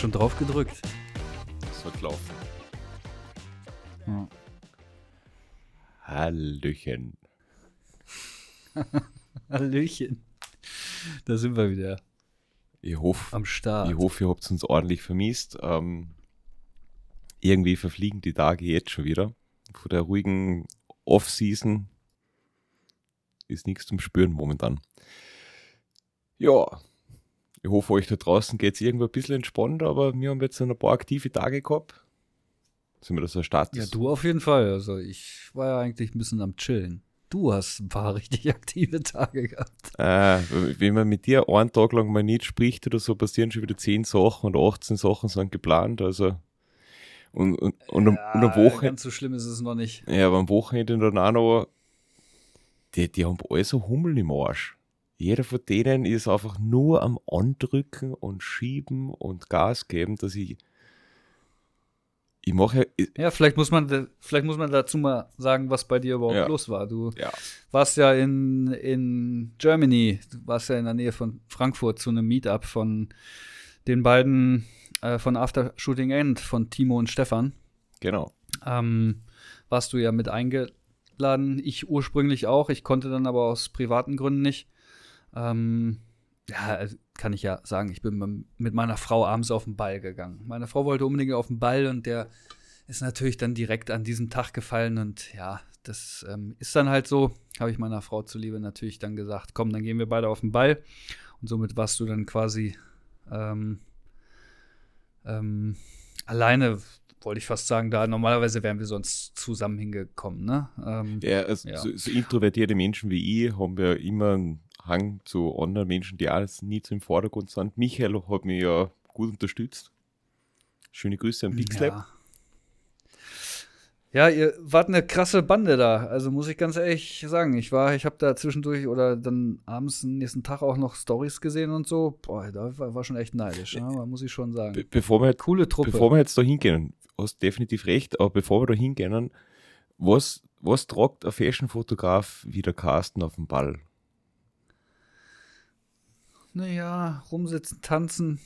Schon drauf gedrückt? Das wird laufen. Ja. Hallöchen. Hallöchen. Da sind wir wieder Ich hoffe, am Start. ich hoffe, ihr habt uns ordentlich vermisst. Ähm, irgendwie verfliegen die Tage jetzt schon wieder. Von der ruhigen Off-Season ist nichts zum Spüren momentan. Ja, ich hoffe, euch da draußen geht es irgendwo ein bisschen entspannter, aber wir haben jetzt ein paar aktive Tage gehabt. Sind wir das so Status? Ja, du auf jeden Fall. Also ich war ja eigentlich ein bisschen am Chillen. Du hast ein paar richtig aktive Tage gehabt. Äh, wenn man mit dir einen Tag lang mal nicht spricht oder so, passieren schon wieder 10 Sachen und 18 Sachen sind geplant. Also und, und, und, am- und am Wochenende, Ganz so schlimm ist es noch nicht. ja, aber am Wochenende dann auch noch, die, die haben alle so Hummel im Arsch. Jeder von denen ist einfach nur am Andrücken und Schieben und Gas geben, dass ich. Ich mache ja. Ja, vielleicht muss man, vielleicht muss man dazu mal sagen, was bei dir überhaupt Ja. los war. Du Ja, warst ja in, in Germany, du warst ja in der Nähe von Frankfurt zu einem Meetup von den beiden äh, von After Shooting End, von Timo und Stefan. genau. Ähm, warst du ja mit eingeladen, ich ursprünglich auch. Ich konnte dann aber aus privaten Gründen nicht. Ähm, ja, also kann ich ja sagen, ich bin mit- meiner Frau abends auf den Ball gegangen. Meine Frau wollte unbedingt auf den Ball und der ist natürlich dann direkt an diesem Tag gefallen und ja, das ähm, ist dann halt so, habe ich meiner Frau zuliebe natürlich dann gesagt, komm, dann gehen wir beide auf den Ball und somit warst du dann quasi ähm, ähm, alleine, wollte ich fast sagen, da normalerweise wären wir sonst zusammen hingekommen, ne? Ähm, Ja, also Ja. So, so introvertierte Menschen wie ich haben ja immer einen Hang zu anderen Menschen, die auch nie im Vordergrund sind. Michael hat mich ja gut unterstützt. Schöne Grüße an Big Slap. Ja. Ja, ihr wart eine krasse Bande da. Also muss ich ganz ehrlich sagen, ich war, ich habe da zwischendurch oder dann abends nächsten Tag auch noch Stories gesehen und so. Boah, da war, war schon echt neidisch, ne? muss ich schon Be sagen. bevor, wir, Coole Truppe. bevor wir jetzt da hingehen, hast definitiv recht, aber bevor wir da hingehen, was, was tragt ein Fashion-Fotograf wie der Carsten auf dem Ball? Naja, rumsitzen, tanzen.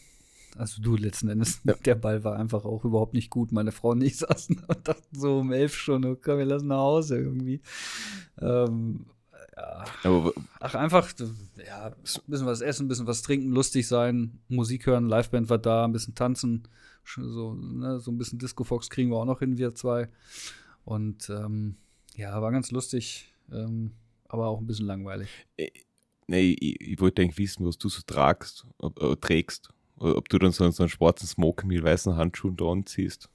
Also du letzten Endes. Ja. Der Ball war einfach auch überhaupt nicht gut. Meine Frau und ich saßen und dachten so um elf schon, oh, komm, wir lassen nach Hause irgendwie. Ähm, ja. Aber Ach, einfach, ja, ein bisschen was essen, ein bisschen was trinken, lustig sein, Musik hören, Liveband war da, ein bisschen tanzen, so, ne, so ein bisschen Disco Fox kriegen wir auch noch hin, wir zwei. Und ähm, ja, war ganz lustig, ähm, aber auch ein bisschen langweilig. Nee, ich, ich wollte eigentlich wissen, was du so tragst, ob, äh, trägst. Oder ob du dann so, so einen schwarzen Smoking mit weißen Handschuhen da anziehst.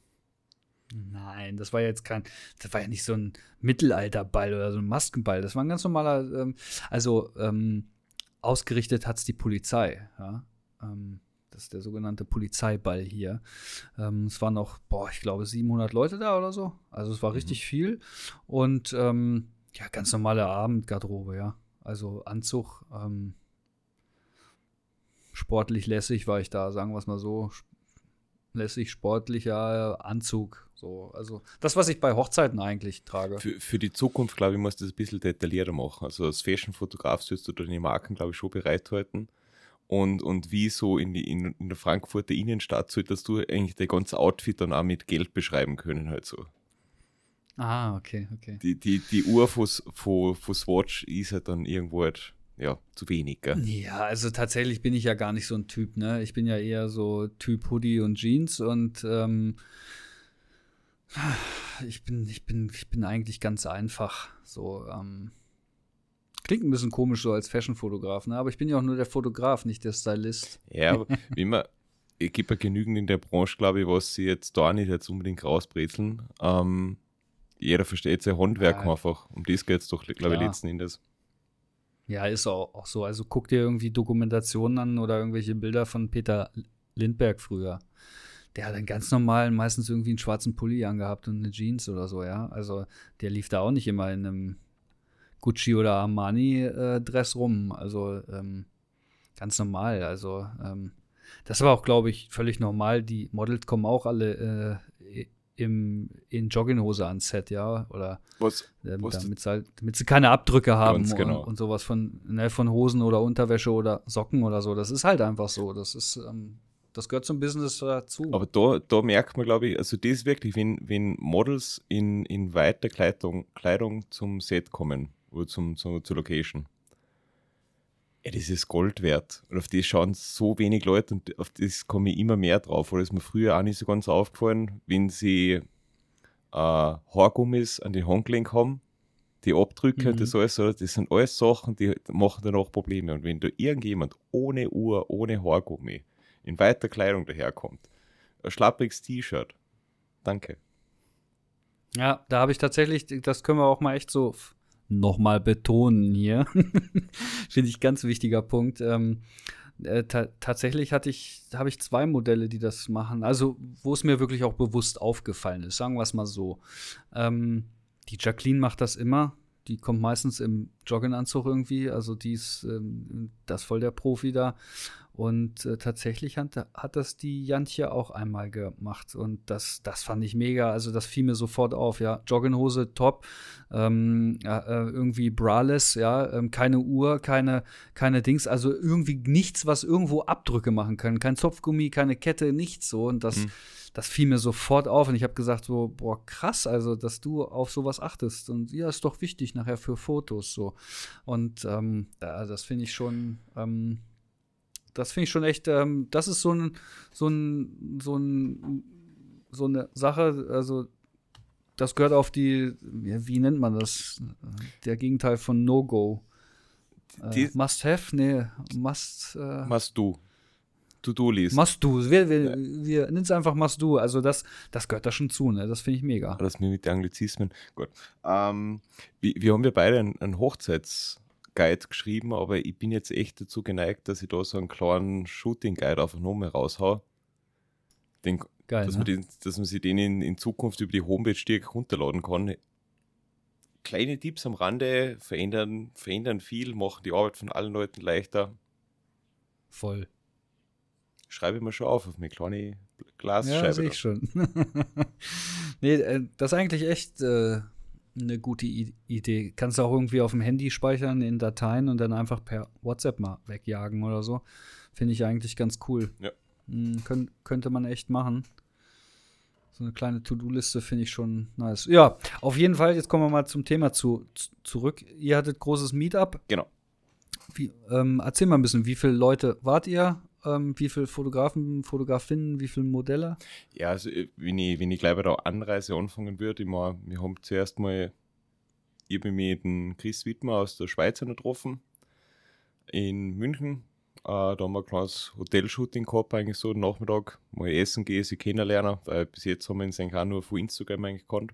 Nein, das war jetzt kein, das war ja nicht so ein Mittelalterball oder so ein Maskenball. Das war ein ganz normaler, ähm, also ähm, ausgerichtet hat es die Polizei, ja. Ähm, das ist der sogenannte Polizeiball hier. Ähm, es waren noch, boah, ich glaube 700 Leute da oder so. Also es war Mhm. richtig viel. Und ähm, ja, ganz normale Abendgarderobe, ja. Also Anzug, ähm, sportlich lässig war ich da, sagen wir es mal so. Lässig, sportlicher Anzug. So, also das, was ich bei Hochzeiten eigentlich trage. Für, für die Zukunft, glaube ich, musst du das ein bisschen detaillierter machen. Also als Fashion-Fotograf sollst du deine Marken, glaube ich, schon bereithalten. Und, und wie so in, die, in, in der Frankfurter Innenstadt solltest du eigentlich dein ganzes Outfit dann auch mit Geld beschreiben können. Halt so. Ah, okay, okay. Die, die, die Uhr von, von, von Swatch ist halt dann irgendwo halt, ja, zu wenig. Gell? Ja, also tatsächlich bin ich ja gar nicht so ein Typ, ne? Ich bin ja eher so Typ Hoodie und Jeans und ähm, ich bin, ich bin, ich bin eigentlich ganz einfach. So, ähm, klingt ein bisschen komisch so als Fashion-Fotograf, ne? Aber ich bin ja auch nur der Fotograf, nicht der Stylist. Ja, aber wie man, es gibt ja genügend in der Branche, glaube ich, was sie jetzt da nicht jetzt unbedingt rausbrezeln. Ähm, jeder versteht sein Handwerk Ja. einfach. Um das geht es doch, glaube ich, letzten Endes. Ja, ist auch, auch so. Also guck dir irgendwie Dokumentationen an oder irgendwelche Bilder von Peter Lindbergh früher. Der hat einen ganz normalen, meistens irgendwie einen schwarzen Pulli angehabt und eine Jeans oder so, ja. Also der lief da auch nicht immer in einem Gucci oder Armani-Dress rum. Also ähm, ganz normal. Also ähm, das war auch, glaube ich, völlig normal. Die Models kommen auch alle äh, im, in Jogginghose ans Set, ja, oder Was, ähm, damit, sie halt, damit sie keine Abdrücke haben genau. und, und sowas von, ne, von Hosen oder Unterwäsche oder Socken oder so. Das ist halt einfach so. Das ist, ähm, das gehört zum Business dazu. Aber da, da merkt man, glaube ich, also das ist wirklich, wenn, wenn Models in, in weiter Kleidung, Kleidung zum Set kommen oder zum, zum, zur Location. Ja, das ist Gold wert. Und auf das schauen so wenig Leute und auf das komme ich immer mehr drauf. Oder ist mir früher auch nicht so ganz aufgefallen, wenn sie äh, Haargummis an die Handgelenk haben, die Abdrücke Mhm. und das alles, oder? das sind alles Sachen, die machen danach Probleme. Und wenn da irgendjemand ohne Uhr, ohne Haargummi in weiter Kleidung daherkommt, ein schlappriges T-Shirt, danke. Ja, da habe ich tatsächlich, das können wir auch mal echt so nochmal betonen hier. Finde ich ganz wichtiger Punkt. Ähm, äh, ta tatsächlich hatte ich, habe ich zwei Modelle, die das machen. Also, wo es mir wirklich auch bewusst aufgefallen ist, sagen wir es mal so. Ähm, die Jacqueline macht das immer. Die kommt meistens im Jogginganzug irgendwie. Also, die ist ähm, das voll der Profi da. Und äh, tatsächlich hat, hat das die Jantje auch einmal gemacht. Und das, das fand ich mega. Also, das fiel mir sofort auf. Ja, Jogginghose, top. Ähm, äh, irgendwie braless, ja. Ähm, keine Uhr, keine, keine Dings. Also, irgendwie nichts, was irgendwo Abdrücke machen kann. Kein Zopfgummi, keine Kette, nichts so. Und das, Mhm. das fiel mir sofort auf. Und ich habe gesagt, so, boah, krass, also, dass du auf sowas achtest. Und ja, ist doch wichtig nachher für Fotos so. Und ähm, da, das finde ich schon. Das finde ich schon echt, ähm, das ist so ein, so ein, so ein, so eine Sache, also das gehört auf die, ja, wie nennt man das? Der Gegenteil von No-Go. Äh, must have? Nee, must, äh, Machst du. To-Do-List. must do. Wir, wir, wir nennen es einfach must do. Also das, das gehört da schon zu, ne? Das finde ich mega. Alles mir mit den Anglizismen. Gut. Ähm, wir, wir haben ja beide einen, einen Hochzeitsguide geschrieben, aber ich bin jetzt echt dazu geneigt, dass ich da so einen kleinen Shooting-Guide einfach nur mal raushau. Den, Geil, dass, ne? man den, dass man sich den in, in Zukunft über die Homepage direkt runterladen kann. Kleine Tipps am Rande verändern, verändern viel, machen die Arbeit von allen Leuten leichter. Voll. Schreibe ich mir schon auf auf meine kleine Ja, Glasscheibe. sehe da. ich schon. nee, äh, das ist eigentlich echt äh, eine gute I Idee. Kannst du auch irgendwie auf dem Handy speichern in Dateien und dann einfach per WhatsApp mal wegjagen oder so. Finde ich eigentlich ganz cool. Ja. Hm, könnt, könnte man echt machen. So eine kleine To-Do-Liste finde ich schon nice. Ja, auf jeden Fall, jetzt kommen wir mal zum Thema zu, zu, zurück. Ihr hattet großes Meetup. Genau. Wie, ähm, erzähl mal ein bisschen, wie viele Leute wart ihr? Ähm, wie viele Fotografen, Fotografinnen, wie viele Modelle? Ja, also äh, wenn ich, wenn ich gleich bei der Anreise anfangen würde, ich mein, wir haben zuerst mal, ich mich mit Chris Wittmer aus der Schweiz getroffen, in München. Äh, da haben wir ein kleines Hotelshooting gehabt, eigentlich so am Nachmittag. Mal essen gehen, sie kennenlernen, weil bis jetzt haben wir uns eigentlich auch nur von Instagram eigentlich gekannt.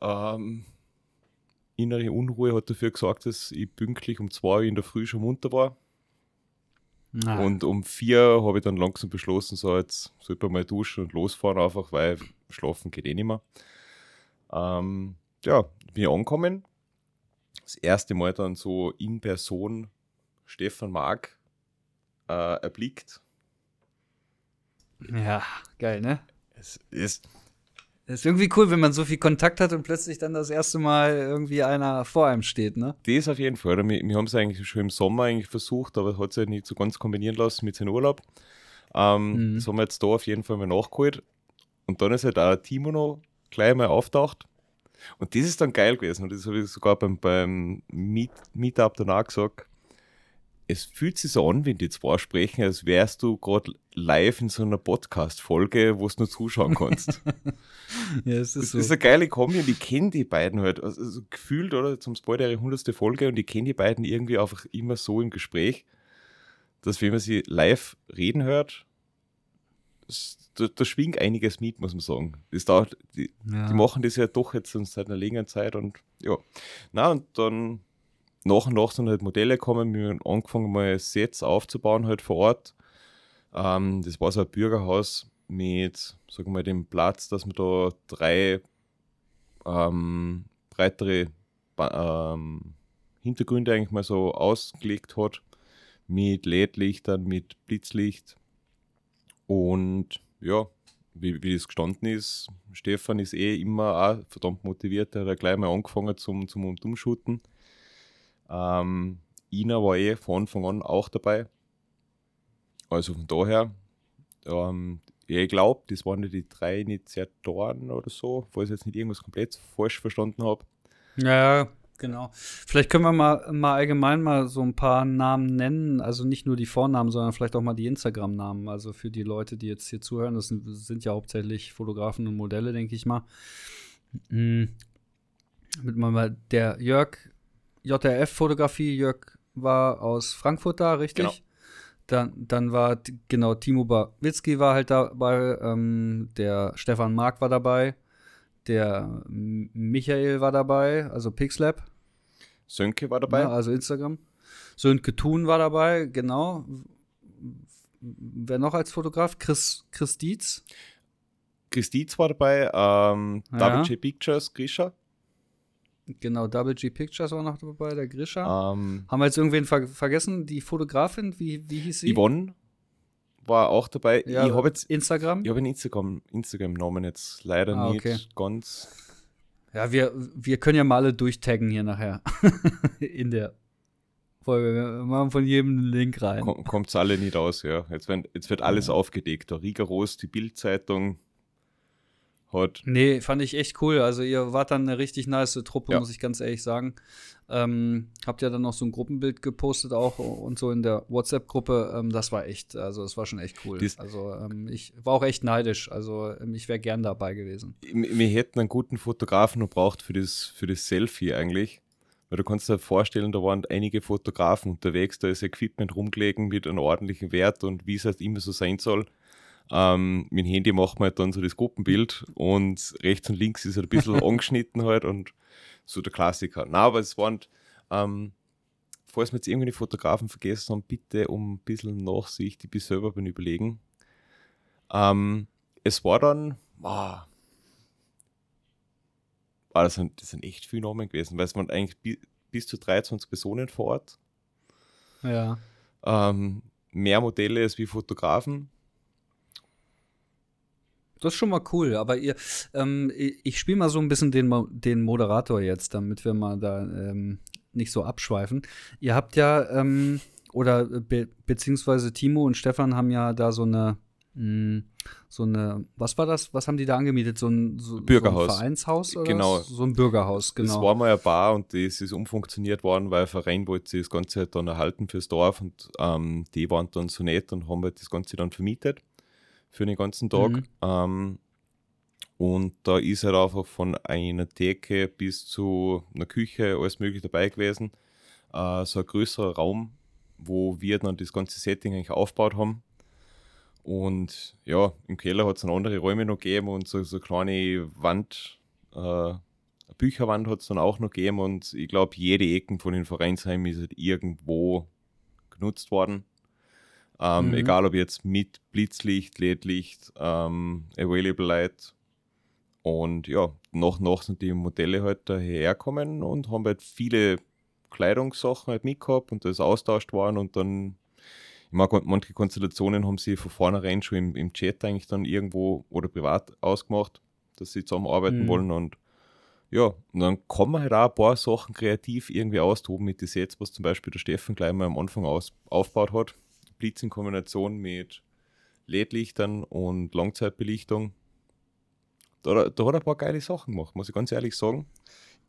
Ähm, innere Unruhe hat dafür gesorgt, dass ich pünktlich um zwei in der Früh schon munter war. Ah. Und um vier habe ich dann langsam beschlossen, so jetzt sollte man mal duschen und losfahren, einfach weil schlafen geht eh nicht mehr. Ähm, ja, bin ich angekommen. Das erste Mal dann so in Person Stefan Mark äh, erblickt. Ja, geil, ne? Es ist, Das ist irgendwie cool, wenn man so viel Kontakt hat und plötzlich dann das erste Mal irgendwie einer vor einem steht, ne? das auf jeden Fall. Wir, wir haben es eigentlich schon im Sommer eigentlich versucht, aber hat es halt nicht so ganz kombinieren lassen mit seinem Urlaub. Ähm, Mhm. Das haben wir jetzt da auf jeden Fall mal nachgeholt. Und dann ist halt auch Timo noch gleich mal auftaucht. Und das ist dann geil gewesen. Und das habe ich sogar beim, beim Meet, Meetup danach gesagt. Es fühlt sich so an, wenn die zwei sprechen, als wärst du gerade live in so einer Podcast-Folge, wo du nur zuschauen kannst. Ja, es Das ist eine geile Kombi und ich kenne die beiden halt. Also, also gefühlt, oder? Zum bald ihre hundertste Folge und ich kenne die beiden irgendwie einfach immer so im Gespräch, dass wenn man sie live reden hört, das, da, da schwingt einiges mit, muss man sagen. Das dauert, die, ja. die machen das ja doch jetzt schon seit einer längeren Zeit und ja. Na, und dann nach und nach sind halt Modelle gekommen, wir haben angefangen mal Sets aufzubauen halt vor Ort. Ähm, das war so ein Bürgerhaus mit, sagen wir mal, dem Platz, dass man da drei ähm, breitere ähm, Hintergründe eigentlich mal so ausgelegt hat. Mit LED-Lichtern, mit Blitzlicht. Und ja, wie, wie das gestanden ist, Stefan ist eh immer auch verdammt motiviert, er hat gleich mal angefangen zum, zum Umshooten. Ähm, Ina war eh von Anfang an auch dabei. Also von daher, ähm, ich glaube, das waren ja die drei Initiatoren oder so, falls ich jetzt nicht irgendwas komplett falsch verstanden habe. Ja, genau. Vielleicht können wir mal, mal allgemein mal so ein paar Namen nennen, also nicht nur die Vornamen, sondern vielleicht auch mal die Instagram-Namen. Also für die Leute, die jetzt hier zuhören, das sind, sind ja hauptsächlich Fotografen und Modelle, denke ich mal. Mhm. Mit mal der Jörg, JRF-Fotografie, Jörg war aus Frankfurt da, richtig? Genau. Dann, dann war, genau, Timo Bawitzki war halt dabei, ähm, der Stefan Mark war dabei, der Michael war dabei, also Pixlab. Sönke war dabei. Ja, also Instagram. Sönke Thun war dabei, genau. Wer noch als Fotograf? Chris, Chris Dietz. Chris Dietz war dabei, ähm, ja. WJ Pictures, Grisha. Genau, Double G Pictures war noch dabei, der Grisha. Ähm, Haben wir jetzt irgendwen ver vergessen? Die Fotografin, wie, wie hieß sie? Yvonne war auch dabei. Ja, ich habe jetzt Instagram. Ich habe einen Instagram, Instagram-Namen jetzt leider ah, okay. nicht ganz. Ja, wir, wir können ja mal alle durchtaggen hier nachher. In der Folge. Wir machen von jedem einen Link rein. Kommt es alle nicht aus, ja. Jetzt, wenn, jetzt wird alles ja. aufgedeckt. Der Rigoros, die Bildzeitung, hat. Nee, fand ich echt cool. Also ihr wart dann eine richtig nice Truppe, ja. muss ich ganz ehrlich sagen. Ähm, habt ja dann noch so ein Gruppenbild gepostet auch und so in der WhatsApp-Gruppe. Ähm, das war echt, also das war schon echt cool. Dies also ähm, ich war auch echt neidisch. Also ähm, ich wäre gern dabei gewesen. Wir hätten einen guten Fotografen gebraucht für das, für das Selfie eigentlich. Weil du kannst dir vorstellen, da waren einige Fotografen unterwegs, da ist Equipment rumgelegen mit einem ordentlichen Wert und wie es halt immer so sein soll. Ähm, mit dem Handy macht man halt dann so das Gruppenbild und rechts und links ist halt ein bisschen angeschnitten halt und so der Klassiker. Na, aber es waren, ähm, falls wir jetzt irgendwie Fotografen vergessen haben, bitte um ein bisschen Nachsicht, ich bin selber beim Überlegen. Ähm, es war dann, wow, ah, das, sind, das sind echt viele Namen gewesen, weil es waren eigentlich bi bis zu 23 Personen vor Ort. Ja. Ähm, mehr Modelle als wie Fotografen. Das ist schon mal cool, aber ihr, ähm, ich spiele mal so ein bisschen den, den Moderator jetzt, damit wir mal da ähm, nicht so abschweifen. Ihr habt ja, ähm, oder be beziehungsweise Timo und Stefan haben ja da so eine, mh, hm, so eine, was war das? Was haben die da angemietet? So ein, so, Bürgerhaus. So ein Vereinshaus oder genau. so ein Bürgerhaus, genau. Das war mal eine Bar und das ist umfunktioniert worden, weil ein Verein wollte das Ganze halt dann erhalten fürs Dorf und ähm, die waren dann so nett und haben halt das Ganze dann vermietet für den ganzen Tag. Mhm. Ähm, und da ist halt einfach von einer Decke bis zu einer Küche alles möglich dabei gewesen. Äh, so ein größerer Raum, wo wir dann das ganze Setting eigentlich aufgebaut haben. Und ja, im Keller hat es dann andere Räume noch gegeben und so, so eine kleine Wand, äh, Bücherwand hat es dann auch noch gegeben und ich glaube, jede Ecken von den Vereinsheimen ist halt irgendwo genutzt worden. Ähm, mhm. Egal ob jetzt mit Blitzlicht, LED-Licht, ähm, Available Light. Und ja, nach und nach sind die Modelle halt daherkommen und haben halt viele Kleidungssachen halt mitgehabt und das austauscht worden und dann, ich mag, manche Konstellationen haben sie von vornherein schon im, im Chat eigentlich dann irgendwo oder privat ausgemacht, dass sie zusammenarbeiten mhm. wollen und ja, und dann kann man halt auch ein paar Sachen kreativ irgendwie austoben mit den Sets, was zum Beispiel der Steffen gleich mal am Anfang aus, aufgebaut hat. Blitz in Kombination mit LED-Lichtern und Langzeitbelichtung. Da, da hat er ein paar geile Sachen gemacht, muss ich ganz ehrlich sagen.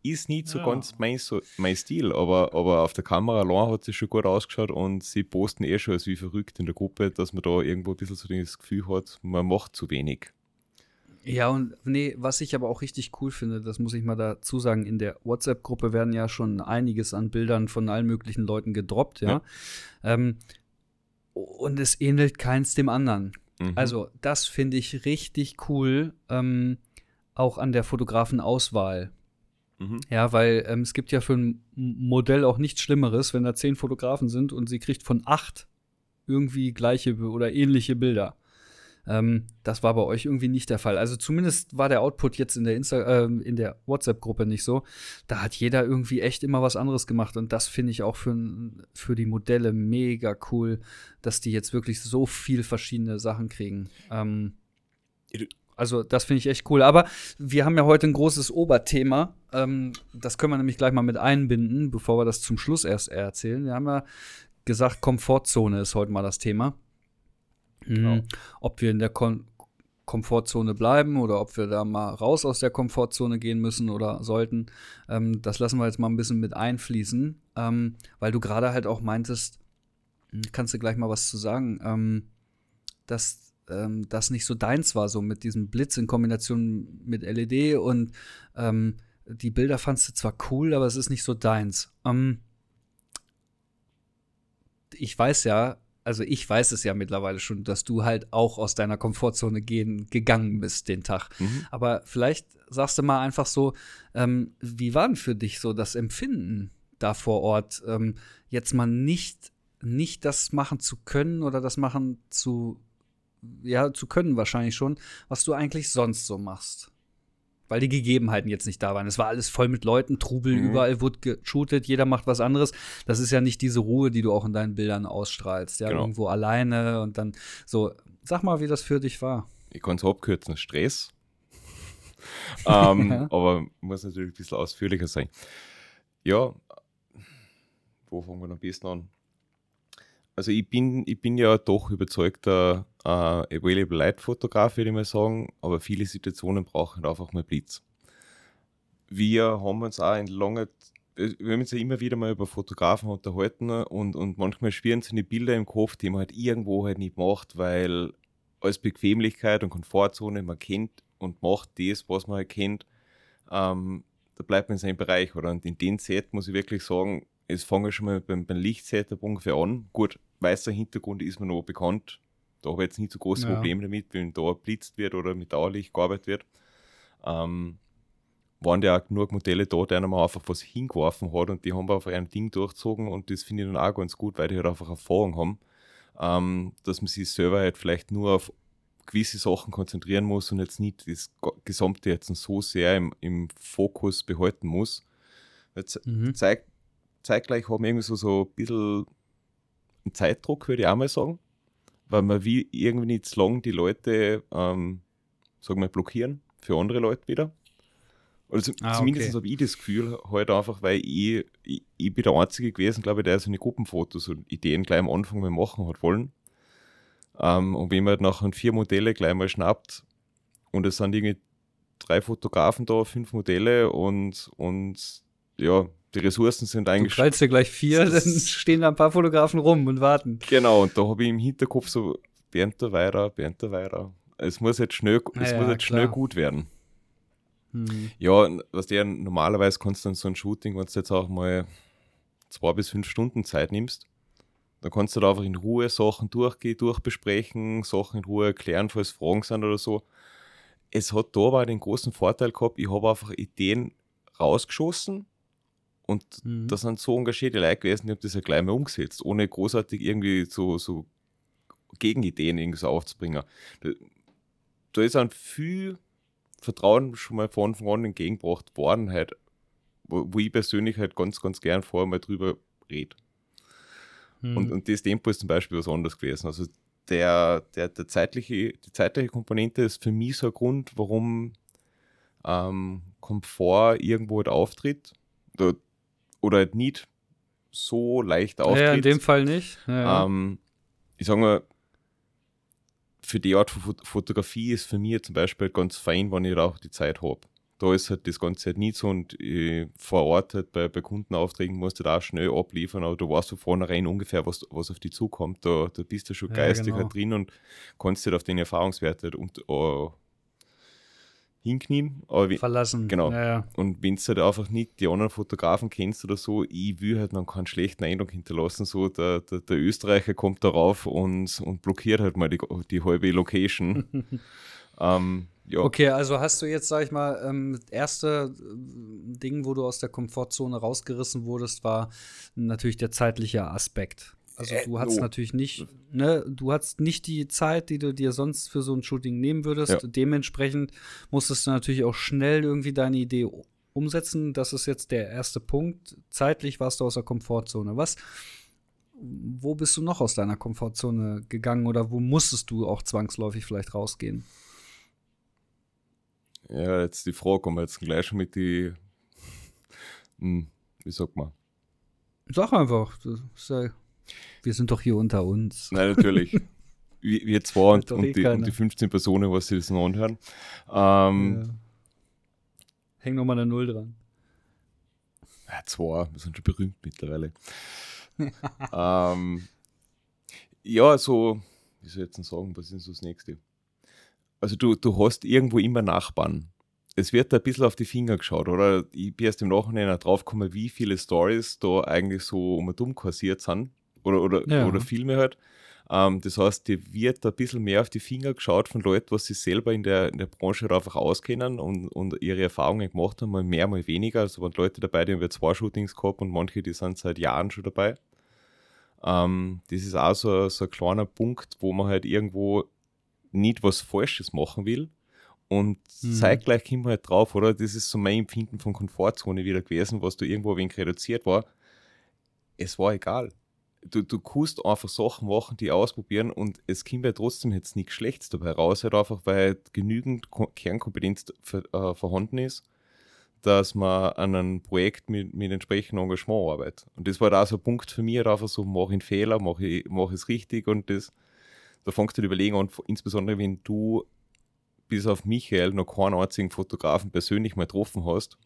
Ist nicht so ja. ganz mein, so, mein Stil, aber, aber auf der Kamera allein hat es schon gut ausgeschaut und sie posten eh schon als wie verrückt in der Gruppe, dass man da irgendwo ein bisschen so das Gefühl hat, man macht zu wenig. Ja, und nee, was ich aber auch richtig cool finde, das muss ich mal dazu sagen, in der WhatsApp-Gruppe werden ja schon einiges an Bildern von allen möglichen Leuten gedroppt, ja. ja. Ähm, und es ähnelt keins dem anderen. Mhm. Also, das finde ich richtig cool, ähm, auch an der Fotografenauswahl. Mhm. Ja, weil ähm, es gibt ja für ein Modell auch nichts Schlimmeres, wenn da zehn Fotografen sind und sie kriegt von acht irgendwie gleiche oder ähnliche Bilder. Ähm, das war bei euch irgendwie nicht der Fall. Also zumindest war der Output jetzt in der, Insta äh, in der WhatsApp-Gruppe nicht so. Da hat jeder irgendwie echt immer was anderes gemacht. Und das finde ich auch für, für die Modelle mega cool, dass die jetzt wirklich so viel verschiedene Sachen kriegen. Ähm, Also, das finde ich echt cool. Aber wir haben ja heute ein großes Oberthema. Ähm, das können wir nämlich gleich mal mit einbinden, bevor wir das zum Schluss erst erzählen. Wir haben ja gesagt, Komfortzone ist heute mal das Thema. Genau. Mhm. Ob wir in der Kon Komfortzone bleiben oder ob wir da mal raus aus der Komfortzone gehen müssen oder sollten, ähm, das lassen wir jetzt mal ein bisschen mit einfließen, ähm, weil du gerade halt auch meintest, hm, kannst du gleich mal was zu sagen, ähm, dass ähm, das nicht so deins war, so mit diesem Blitz in Kombination mit LED und ähm, die Bilder fandst du zwar cool, aber es ist nicht so deins. Ähm, ich weiß ja, also ich weiß es ja mittlerweile schon, dass du halt auch aus deiner Komfortzone gehen, gegangen bist den Tag. Mhm. Aber vielleicht sagst du mal einfach so, ähm, wie war denn für dich so das Empfinden da vor Ort, ähm, jetzt mal nicht, nicht das machen zu können oder das machen zu, ja, zu können wahrscheinlich schon, was du eigentlich sonst so machst? Weil die Gegebenheiten jetzt nicht da waren. Es war alles voll mit Leuten, Trubel, mhm. überall wurde geshootet, jeder macht was anderes. Das ist ja nicht diese Ruhe, die du auch in deinen Bildern ausstrahlst. Ja, genau. irgendwo alleine und dann so. Sag mal, wie das für dich war. Ich kann es abkürzen, Stress. ähm, ja. Aber muss natürlich ein bisschen ausführlicher sein. Ja, wo fangen wir am besten an? Also ich bin, ich bin ja doch überzeugter äh, Available Light Fotograf, würde ich mal sagen, aber viele Situationen brauchen einfach mal Blitz. Wir haben uns auch in lange, wir haben uns ja immer wieder mal über Fotografen unterhalten und, und manchmal schwirren so die Bilder im Kopf, die man halt irgendwo halt nicht macht, weil als Bequemlichkeit und Komfortzone, man kennt und macht das, was man halt kennt, ähm, da bleibt man in seinem Bereich, oder? Und in dem Set muss ich wirklich sagen, es fange schon mal beim, beim Lichtsetup ungefähr an. Gut, weißer Hintergrund ist mir noch bekannt. Da habe ich jetzt nicht so große ja. Probleme damit, wenn da blitzt wird oder mit Dauerlicht gearbeitet wird. Ähm, waren ja auch genug Modelle da, die einem einfach was hingeworfen hat und die haben auf einem Ding durchgezogen und das finde ich dann auch ganz gut, weil die halt einfach Erfahrung haben, ähm, dass man sich selber halt vielleicht nur auf gewisse Sachen konzentrieren muss und jetzt nicht das Gesamte jetzt so sehr im, im Fokus behalten muss. Jetzt mhm. zeigt zeitgleich haben wir irgendwie so, so ein bisschen einen Zeitdruck, würde ich auch mal sagen. Weil man will irgendwie nicht zu lang die Leute, ähm, sagen wir, blockieren für andere Leute wieder. Also ah, zumindest okay. habe ich das Gefühl, halt einfach, weil ich, ich, ich bin der Einzige gewesen, glaube ich, der so eine Gruppenfotos und Ideen gleich am Anfang mal machen hat wollen. Ähm, und wenn man halt nachher vier Modelle gleich mal schnappt und es sind irgendwie drei Fotografen da, fünf Modelle und, und ja, die Ressourcen sind eigentlich. Du dir gleich vier, dann stehen da ein paar Fotografen rum und warten. Genau, und da habe ich im Hinterkopf so, Bernd weiter, Bernd weiter. Es muss jetzt schnell, es ja, muss jetzt schnell gut werden. Hm. Ja, was der normalerweise kannst du dann so ein Shooting, wenn du jetzt auch mal zwei bis fünf Stunden Zeit nimmst, dann kannst du da einfach in Ruhe Sachen durchgehen, durchbesprechen, Sachen in Ruhe erklären, falls Fragen sind oder so. Es hat da aber den großen Vorteil gehabt, ich habe einfach Ideen rausgeschossen und mhm. da sind so engagierte Leute gewesen, die haben das ja gleich mal umgesetzt, ohne großartig irgendwie so, so Gegenideen irgendwie so aufzubringen. Da, da ist ein viel Vertrauen schon mal von Anfang an entgegengebracht worden, halt, wo, wo ich persönlich halt ganz, ganz gern vorher mal drüber rede. Mhm. Und, und das Tempo ist zum Beispiel was anderes gewesen. Also der, der, der zeitliche, die zeitliche Komponente ist für mich so ein Grund, warum ähm, Komfort irgendwo halt auftritt. Da, oder nicht so leicht auftritt. Ja, in dem Fall nicht. Ja, ähm, ich sage mal, für die Art von Fotografie ist für mich zum Beispiel ganz fein, wenn ich auch die Zeit habe. Da ist halt das Ganze halt nicht so und vor Ort halt bei, bei Kundenaufträgen musst du da schnell abliefern, aber du weißt von vornherein ungefähr, was, was auf dich zukommt. Da, da bist du schon ja, geistig genau. halt drin und kannst halt auf den Erfahrungswerte halt und, uh, hinknien. Aber Verlassen. Genau. Ja, ja. Und wenn du halt einfach nicht die anderen Fotografen kennst oder so, ich will halt noch keinen schlechten Eindruck hinterlassen. So, der, der, der Österreicher kommt darauf und, und blockiert halt mal die, die halbe Location. ähm, ja. Okay, also hast du jetzt, sag ich mal, ähm, erste äh, Ding, wo du aus der Komfortzone rausgerissen wurdest, war natürlich der zeitliche Aspekt. Also äh, du hattest oh. natürlich nicht, ne, du hattest nicht die Zeit, die du dir sonst für so ein Shooting nehmen würdest. Ja. Dementsprechend musstest du natürlich auch schnell irgendwie deine Idee umsetzen. Das ist jetzt der erste Punkt. Zeitlich warst du aus der Komfortzone. Was? Wo bist du noch aus deiner Komfortzone gegangen oder wo musstest du auch zwangsläufig vielleicht rausgehen? Ja, jetzt die Frage, kommen wir jetzt gleich mit die, hm, wie sagt man? Sag einfach. Ja, wir sind doch hier unter uns. Nein, natürlich. wir, wir zwei und, und, eh die, und, die, 15 Personen, was sie das noch anhören. Ähm, ja. Häng nochmal eine Null dran. Ja, zwei, wir sind schon berühmt mittlerweile. ähm, ja, so, wie soll ich jetzt sagen, was ist so das nächste? Also du, du hast irgendwo immer Nachbarn. Es wird da ein bisschen auf die Finger geschaut, oder? Ich bin erst im Nachhinein drauf gekommen, wie viele Stories da eigentlich so um und um kursiert sind. Oder, oder, ja. oder Filme halt. Ähm, das heißt, dir wird ein bisschen mehr auf die Finger geschaut von Leuten, was sie selber in der, in der Branche halt einfach auskennen und, und ihre Erfahrungen gemacht haben, mal mehr, mal weniger. Also waren Leute dabei, die haben zwei Shootings gehabt und manche, die sind seit Jahren schon dabei. Ähm, das ist auch so, so ein kleiner Punkt, wo man halt irgendwo nicht was Falsches machen will. Und mhm. zeitgleich kommt man halt drauf, oder? Das ist so mein Empfinden von Komfortzone wieder gewesen, was da irgendwo ein wenig reduziert war. Es war egal du, du kannst einfach Sachen machen, die ausprobieren und es kommt ja trotzdem jetzt nichts Schlechtes dabei raus, halt einfach, weil genügend Kernkompetenz äh, vorhanden ist, dass man an einem Projekt mit, mit entsprechendem Engagement arbeitet. Und das war da so ein Punkt für mich, halt einfach so, mache ich einen Fehler, mache ich, mach es richtig und das, da fängst du an überlegen an, insbesondere wenn du bis auf Michael noch keinen einzigen Fotografen persönlich mal getroffen hast.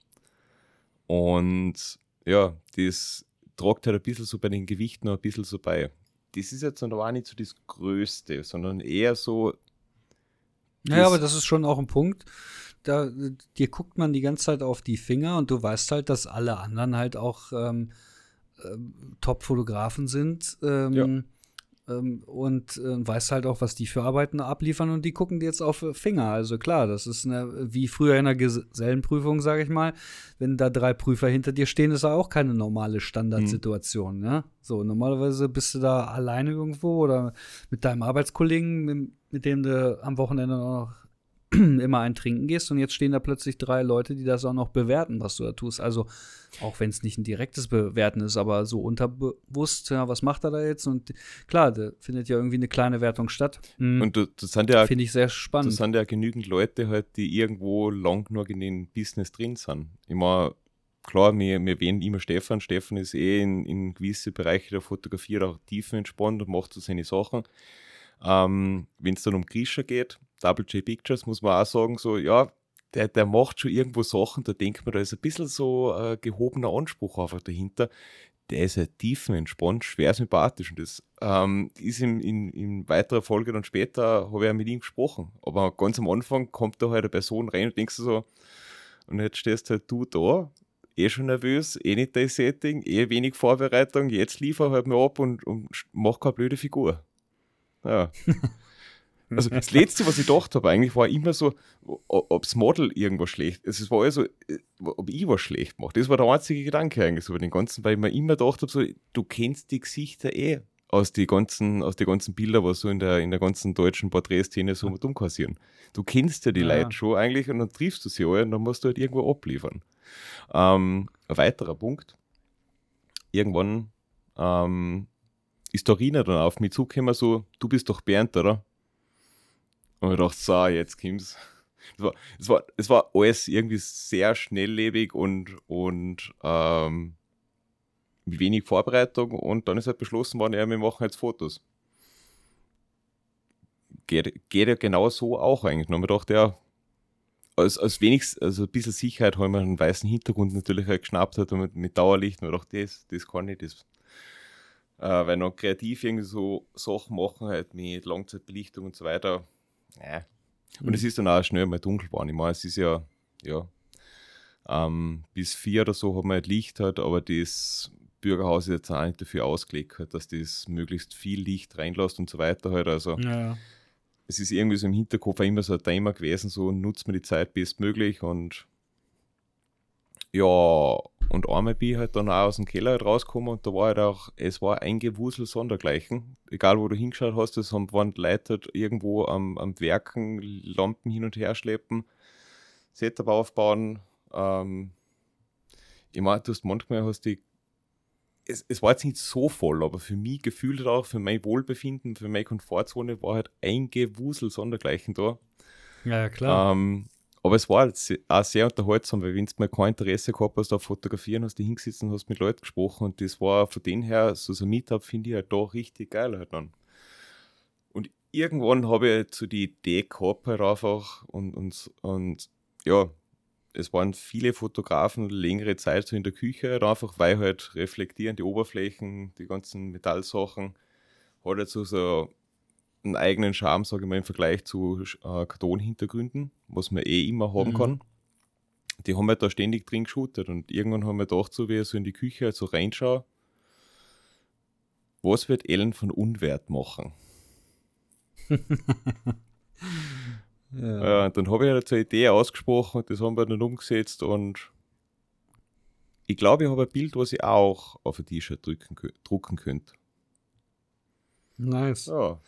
Und ja, das tragt halt ein bisschen so bei den Gewichten noch ein bisschen so bei. Das ist jetzt noch auch nicht so das Größte, sondern eher so. Naja, aber das ist schon auch ein Punkt. Da, dir guckt man die ganze Zeit auf die Finger und du weißt halt, dass alle anderen halt auch ähm, äh, Top-Fotografen sind. Ähm, ja und äh, weiß halt auch, was die für Arbeiten abliefern und die gucken jetzt auf Finger. Also klar, das ist eine, wie früher in der Gesellenprüfung, sage ich mal. Wenn da drei Prüfer hinter dir stehen, ist da auch keine normale Standardsituation. Mhm. Ne? So, normalerweise bist du da alleine irgendwo oder mit deinem Arbeitskollegen, mit, mit dem du am Wochenende noch immer ein Trinken gehst und jetzt stehen da plötzlich drei Leute, die das auch noch bewerten, was du da tust. Also auch wenn es nicht ein direktes Bewerten ist, aber so unterbewusst, ja, was macht er da jetzt? Und klar, da findet ja irgendwie eine kleine Wertung statt. Mhm. Und das sind ja, finde ich sehr spannend. Das sind ja genügend Leute halt, die irgendwo lang genug in den Business drin sind. Immer klar, wir, wir wählen immer Stefan. Stefan ist eh in, in gewisse Bereiche der Fotografie auch tiefenentspannt und macht so seine Sachen. Ähm, Wenn es dann um Grisha geht, Double J Pictures, muss man auch sagen, so, ja, der, der macht schon irgendwo Sachen, da denkt man, da ist ein bisschen so äh, gehobener Anspruch einfach dahinter. Der ist halt tiefenentspannt, schwer sympathisch. Und das ähm, ist in, in, in weiterer Folge dann später, habe ich ja mit ihm gesprochen. Aber ganz am Anfang kommt da halt eine Person rein und denkst du so, und jetzt stehst halt du da, eh schon nervös, eh nicht dein Setting, eh wenig Vorbereitung, jetzt liefer halt mir ab und, und mach keine blöde Figur. Ja. Also das Letzte, was ich gedacht habe, eigentlich war immer so, ob das Model irgendwas schlecht ist. Es war also, ob ich was schlecht mache. Das war der einzige Gedanke eigentlich so bei den ganzen, weil ich mir immer gedacht habe, so, du kennst die Gesichter eh aus den ganzen, aus den ganzen Bildern, was so in der, in der ganzen deutschen Porträtszene so mit umkassieren. Du kennst ja die ja. Leute schon eigentlich und dann triffst du sie alle und dann musst du halt irgendwo abliefern. Ähm, ein weiterer Punkt. Irgendwann ähm, ist Dorina dann auf mich zugekommen, so, du bist doch Bernd, oder? Und ich dachte, so, jetzt kommt's. Es war, es, war, es war alles irgendwie sehr schnelllebig und, und ähm, wenig Vorbereitung und dann ist halt beschlossen worden, ja, wir machen jetzt Fotos. Geht, geht ja genau so auch eigentlich. Und ich gedacht, ja, als, als wenigstens, also ein bisschen Sicherheit haben wir einen weißen Hintergrund natürlich halt geschnappt hat mit, mit Dauerlicht und gedacht, das, das kann ich, das. Äh, weil noch kreativ irgendwie so Sachen machen, halt mit Langzeitbelichtung und so weiter, ja. Und mhm. es ist dann auch schnell mal dunkel geworden. Ich meine, es ist ja, ja, ähm, bis vier oder so hat man halt Licht halt, aber das Bürgerhaus ist jetzt auch nicht dafür ausgelegt, halt, dass das möglichst viel Licht reinlässt und so weiter halt. Also ja. es ist irgendwie so im Hinterkopf immer so ein Thema gewesen, so nutzt man die Zeit bestmöglich und ja, und einmal bin ich halt dann auch aus dem Keller halt rausgekommen und da war halt auch, es war ein Gewusel sondergleichen. Egal wo du hingeschaut hast, es waren Leute halt irgendwo am, am Werken, Lampen hin und her schleppen, Setup aufbauen. Ähm, ich meine, du hast manchmal hast die es, es, war jetzt nicht so voll, aber für mich gefühlt halt auch, für mein Wohlbefinden, für meine Komfortzone war halt ein Gewusel sondergleichen da. Ja, klar. Ähm, aber es war auch sehr unterhaltsam, weil wenn du mal kein Interesse gehabt hast auf Fotografieren, hast du hingesessen und hast mit Leuten gesprochen und das war von denen her, so, ein Meetup finde ich halt da richtig geil halt dann. Und irgendwann habe ich halt so die Idee gehabt halt einfach und, und, und ja, es waren viele Fotografen längere Zeit so in der Küche halt einfach, weil halt reflektierende Oberflächen, die ganzen Metallsachen, hat halt so, so einen eigenen Charme, sage ich mal, im Vergleich zu äh, Kartonhintergründen, was man eh immer haben mhm. kann. Die haben halt da ständig drin geshootet und irgendwann haben wir gedacht, so wie ich so in die Küche halt so reinschaue, was wird Ellen von Unwert machen? ja. äh, dann habe ich halt so eine Idee ausgesprochen und das haben wir dann umgesetzt und ich glaube, ich habe ein Bild, was ich auch auf ein T-Shirt drucken könnte. Nice. Ja.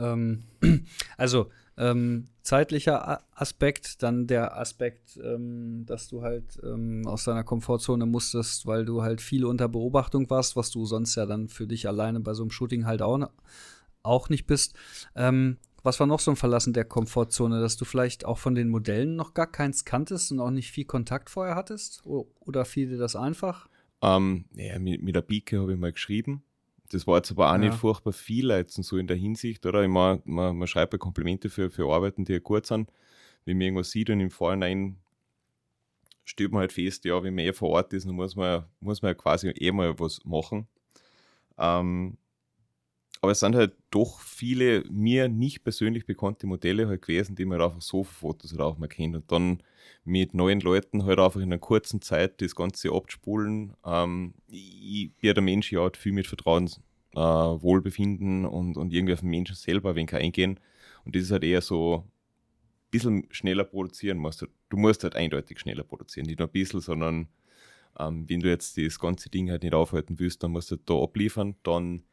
Ähm, also ähm, zeitlicher Aspekt, dann der Aspekt, ähm, dass du halt ähm, aus deiner Komfortzone musstest, weil du halt viel unter Beobachtung warst, was du sonst ja dann für dich alleine bei so einem Shooting halt auch, auch nicht bist. Ähm, was war noch so ein Verlassen der Komfortzone, dass du vielleicht auch von den Modellen noch gar keins kanntest und auch nicht viel Kontakt vorher hattest? Oder fiel dir das einfach? Ähm, ja, mit, mit der Bike habe ich mal geschrieben das war jetzt aber auch ja. nicht furchtbar viel jetzt so in der Hinsicht, oder? Ich mein, man, man schreibt ja Komplimente für, für Arbeiten, die ja gut sind. Wenn man irgendwas sieht und im Vorhinein stellt man halt fest, ja, wenn man eh vor Ort ist, dann muss man, muss man ja quasi eh mal was machen. Ähm, aber es sind halt doch viele mir nicht persönlich bekannte Modelle halt gewesen, die man halt einfach so für Fotos halt auch mal kennt. Und dann mit neuen Leuten halt einfach in einer kurzen Zeit das Ganze abspulen. Ähm, ich bin der Mensch, ja, halt viel mit Vertrauen, äh, Wohlbefinden und, und irgendwie auf den Menschen selber ein wenig eingehen. Und das ist halt eher so ein bisschen schneller produzieren musst. Du musst halt eindeutig schneller produzieren, nicht nur ein bisschen, sondern ähm, wenn du jetzt das ganze Ding halt nicht aufhalten willst, dann musst du halt da abliefern. Dann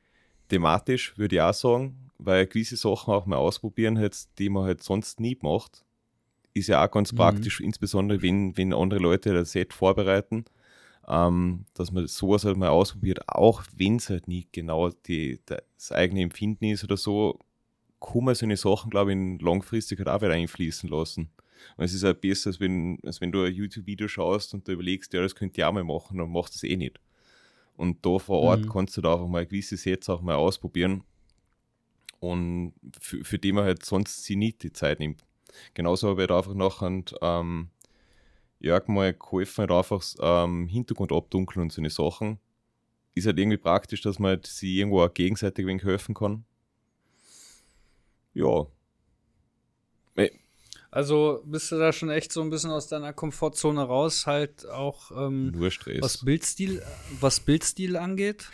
thematisch würde ich auch sagen, weil gewisse Sachen auch mal ausprobieren, halt, die man halt sonst nie macht, ist ja auch ganz mhm. praktisch, insbesondere wenn, wenn andere Leute das Set vorbereiten, ähm, dass man sowas halt mal ausprobiert, auch wenn es halt nicht genau die, das eigene Empfinden ist oder so, kann man so eine Sachen, glaube ich, langfristig halt auch wieder einfließen lassen. Und es ist halt besser, als wenn, als wenn du ein YouTube-Video schaust und du überlegst, ja, das könnte ich auch mal machen, dann machst es eh nicht. Und da vor Ort mhm. kannst du da einfach mal gewisse Sets auch mal ausprobieren. Und für, für die man halt sonst sie nicht die Zeit nimmt. Genauso habe ich halt einfach nachher ähm, Jörg mal geholfen, halt einfach ähm, Hintergrund abdunkeln und so eine Sachen. Ist halt irgendwie praktisch, dass man halt sie irgendwo auch gegenseitig ein wenig helfen kann. Ja. Also bist du da schon echt so ein bisschen aus deiner Komfortzone raus, halt auch ähm, Nur Stress. was Bildstil, was Bildstil angeht?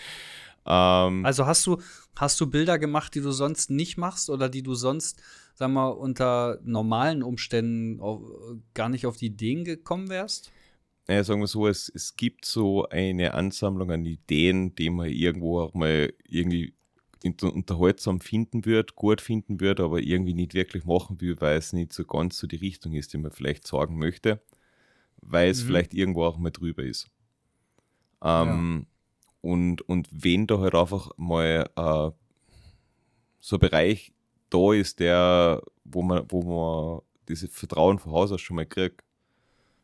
Ähm, also hast du, hast du Bilder gemacht, die du sonst nicht machst oder die du sonst, sag mal, unter normalen Umständen auf, gar nicht auf die Ideen gekommen wärst? Naja, sagen wir so, es, es gibt so eine Ansammlung an Ideen, die man irgendwo auch mal irgendwie unterhaltsam finden wird, gut finden wird, aber irgendwie nicht wirklich machen will, weil es nicht so ganz so die Richtung ist, die man vielleicht sagen möchte, weil es mhm. vielleicht irgendwo auch mal drüber ist. Ähm, ja. und, und wenn da halt einfach mal äh, so ein Bereich da ist, der, wo man, wo man dieses Vertrauen von Haus aus schon mal kriegt,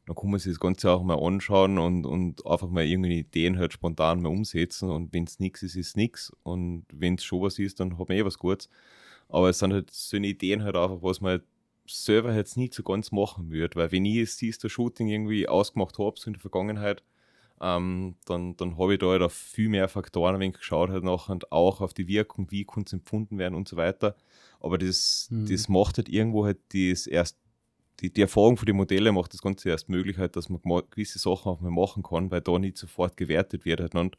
dann kann man sich das Ganze auch mal anschauen und, und einfach mal irgendwie Ideen halt spontan mal umsetzen. Und wenn es nichts ist, ist nichts. Und wenn es schon was ist, dann hat man eh was Gutes. Aber es sind halt so eine Ideen halt einfach, was man halt selber jetzt nicht so ganz machen würde. Weil wenn ich jetzt dieses Shooting irgendwie ausgemacht habe, so in der Vergangenheit, ähm, dann, dann habe ich da halt auf viel mehr Faktoren ein wenig geschaut, halt nachher und auch auf die Wirkung, wie kann es empfunden werden und so weiter. Aber das, mhm. das macht halt irgendwo halt das erst die, die Erfahrung von den Modellen macht das Ganze erst möglich, halt, dass man gewisse Sachen auch mal machen kann, weil da nicht sofort gewertet wird. Halt, und,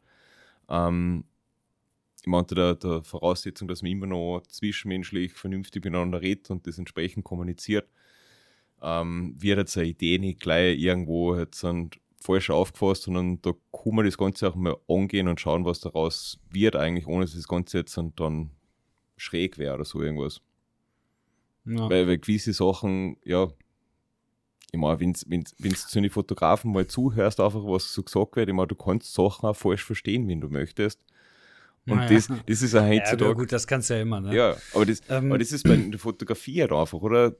ähm, ich meinte der, der Voraussetzung, dass man immer noch zwischenmenschlich vernünftig miteinander redet und das entsprechend kommuniziert, ähm, wird jetzt eine Idee nicht gleich irgendwo jetzt falsch aufgefasst, sondern da kann man das Ganze auch mal angehen und schauen, was daraus wird eigentlich, ohne dass das Ganze jetzt dann schräg wäre oder so irgendwas. Ja. Weil, weil gewisse Sachen, ja, ich meine, wenn du zu den Fotografen mal zuhörst, einfach was so gesagt wird, ich meine, du kannst Sachen auch falsch verstehen, wenn du möchtest. Und naja. das, das ist ja heutzutage. Ja, gut, das kannst du ja immer, ne? Ja, aber das, ähm, aber das ist bei der Fotografie halt einfach, oder?